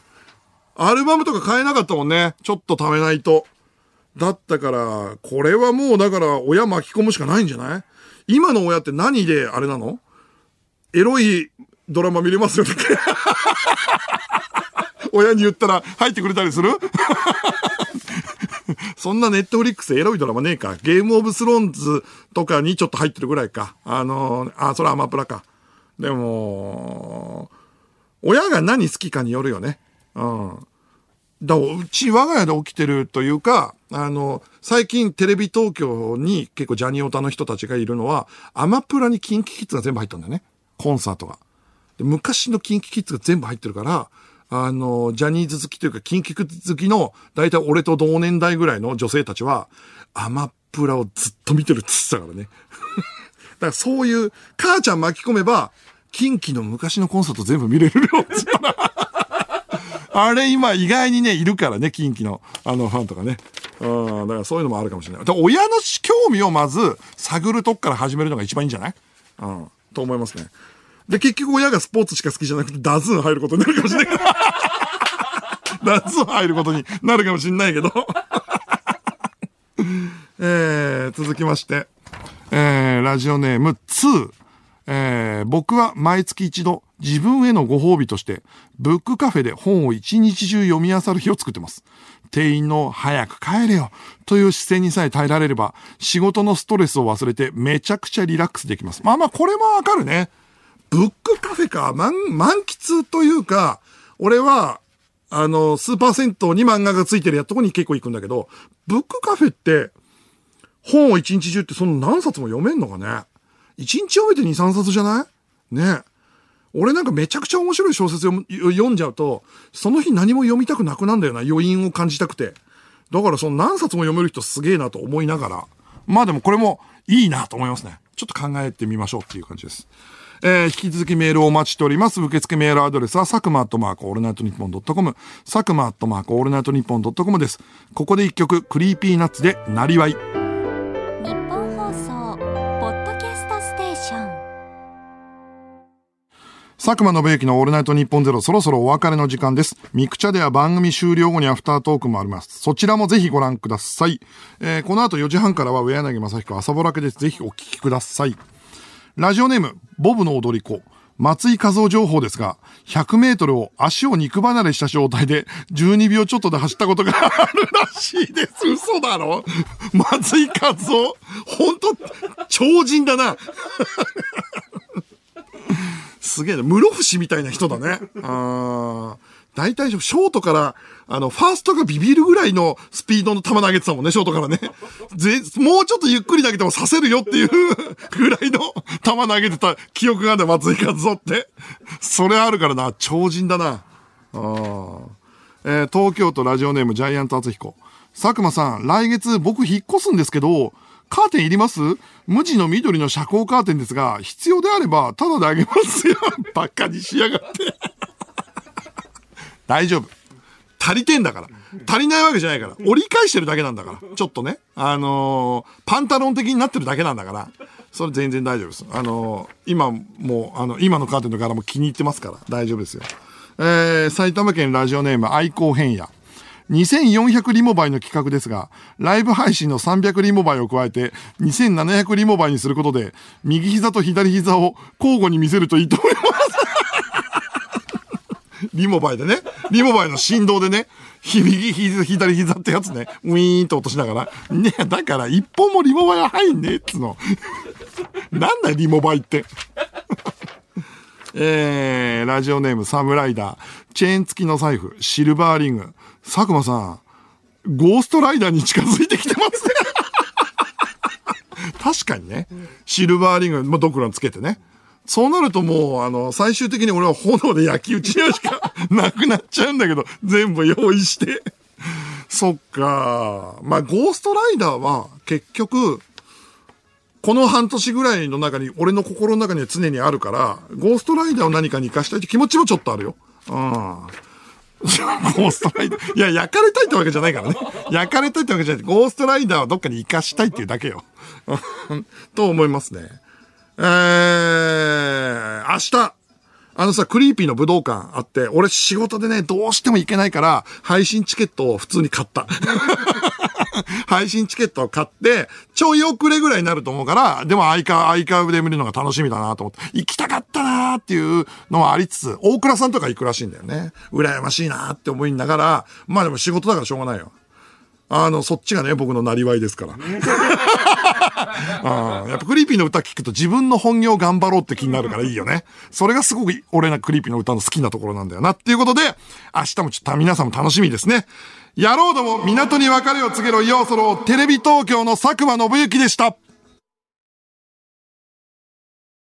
アルバムとか買えなかったもんね。ちょっと貯めないと。だったから、これはもうだから親巻き込むしかないんじゃない？今の親って何であれなの？エロいドラマ見れますよって。親に言ったら入ってくれたりする？そんなネットフリックスエロいドラマねえか。ゲームオブスローンズとかにちょっと入ってるぐらいか。あのーあ、それはアマプラか。でも、親が何好きかによるよね。うん。だうち我が家で起きてるというか、あの、最近テレビ東京に結構ジャニオタの人たちがいるのは、アマプラにキンキキッズが全部入ったんだよね。コンサートが。で昔のキンキキッズが全部入ってるから、あの、ジャニーズ好きというか、キンキキッズ好きの、だいたい俺と同年代ぐらいの女性たちは、アマプラをずっと見てるって言ってたからね。だからそういう、母ちゃん巻き込めば、キンキの昔のコンサート全部見れるよって言ったらあれ今意外にね、いるからね、キンキの、あの、ファンとかね。うん、だからそういうのもあるかもしれない。だから親の興味をまず探るとこから始めるのが一番いいんじゃない？うん、と思いますね。で、結局親がスポーツしか好きじゃなくて、ダズーン入ることになるかもしれない。ダズーン入ることになるかもしれないけど。えー、続きまして、えー、ラジオネーム2。えー僕は毎月一度自分へのご褒美として、ブックカフェで本を一日中読み漁る日を作ってます。店員の早く帰れよという視線にさえ耐えられれば、仕事のストレスを忘れてめちゃくちゃリラックスできます。まあまあこれもわかるね。ブックカフェか、満、満喫というか、俺は、あの、スーパー銭湯に漫画がついてるやっとこに結構行くんだけど、ブックカフェって、本を一日中ってその何冊も読めんのかね？一日読めて二三冊じゃない？ね俺なんかめちゃくちゃ面白い小説読読んじゃうと、その日何も読みたくなくなんだよな、余韻を感じたくて。だからその何冊も読める人すげえなと思いながら。まあでもこれもいいなと思いますね。ちょっと考えてみましょうっていう感じです。えー、引き続きメールをお待ちしております。受付メールアドレスは、佐久間アットマークオールナイトニッポンドットコム、佐久間アットマークオールナイトニッポンドットコムです。ここで一曲、 Creepy Nuts で、なりわい。佐久間信之のオールナイトニッポンゼロ、そろそろお別れの時間です。ミクチャでは番組終了後にアフタートークもあります。そちらもぜひご覧ください。えーこの後4時半からは上柳昌彦朝ぼらけです。ぜひお聞きください。ラジオネーム、ボブの踊り子。松井和夫情報ですが、100メートルを足を肉離れした状態で12秒ちょっとで走ったことがあるらしいです。嘘だろ？松井和夫本当超人だな。すげえな。室伏みたいな人だね。あー大体、ショートから、あの、ファーストがビビるぐらいのスピードの球投げてたもんね、ショートからね。ぜ、もうちょっとゆっくり投げてもさせるよっていうぐらいの球投げてた記憶がある、松井和夫って。それあるからな、超人だな。あえー東京都ラジオネームジャイアント厚彦。佐久間さん、来月僕引っ越すんですけど、カーテンいります？無地の緑の遮光カーテンですが、必要であれば、タダであげますよ。バカにしやがって。大丈夫。足りてんだから。足りないわけじゃないから。折り返してるだけなんだから。ちょっとね。あのーパンタロン的になってるだけなんだから。それ全然大丈夫です。あのー今もう、あの、今のカーテンの柄も気に入ってますから。大丈夫ですよ。えー、埼玉県ラジオネーム愛好変野。2400リモバイの企画ですが、ライブ配信の300リモバイを加えて、2700リモバイにすることで、右膝と左膝を交互に見せるといいと思います。リモバイでね。リモバイの振動でね。右膝、左膝ってやつね。ウィーンと落としながら。ねだから一本もリモバイは入んねえっつの。なんだよ、リモバイって。えー、ラジオネームサムライダー。チェーン付きの財布、シルバーリング。佐久間さん、ゴーストライダーに近づいてきてますね。確かにね。シルバーリング、まあ、ドクランつけてね。そうなるともう、あの、最終的に俺は炎で焼き討ちにしかなくなっちゃうんだけど、全部用意して。そっか。まあ、ゴーストライダーは結局、この半年ぐらいの中に、俺の心の中には常にあるから、ゴーストライダーを何かに活かしたいって気持ちもちょっとあるよ。うん。ゴーストライダー。いや、焼かれたいってわけじゃないからね。焼かれたいってわけじゃない。ゴーストライダーはどっかに生かしたいっていうだけよ。と思いますね。えー、明日、あのさ、 Creepy の武道館あって、俺仕事でね、どうしても行けないから、配信チケットを普通に買った。配信チケットを買って、ちょい遅れぐらいになると思うから、でもアーカ、アーカイブで見るのが楽しみだなと思って、行きたかったなーっていうのはありつつ、大倉さんとか行くらしいんだよね。羨ましいなーって思いながら、まあでも仕事だからしょうがないよ。あの、そっちがね、僕のなりわいですから。あやっぱ Creepy の歌聞くと自分の本業頑張ろうって気になるからいいよね。それがすごく俺な Creepy の歌の好きなところなんだよな。っていうことで、明日もちょっと皆さんも楽しみですね。野郎ども港に別れを告げろようそろテレビ東京の佐久間信之でした。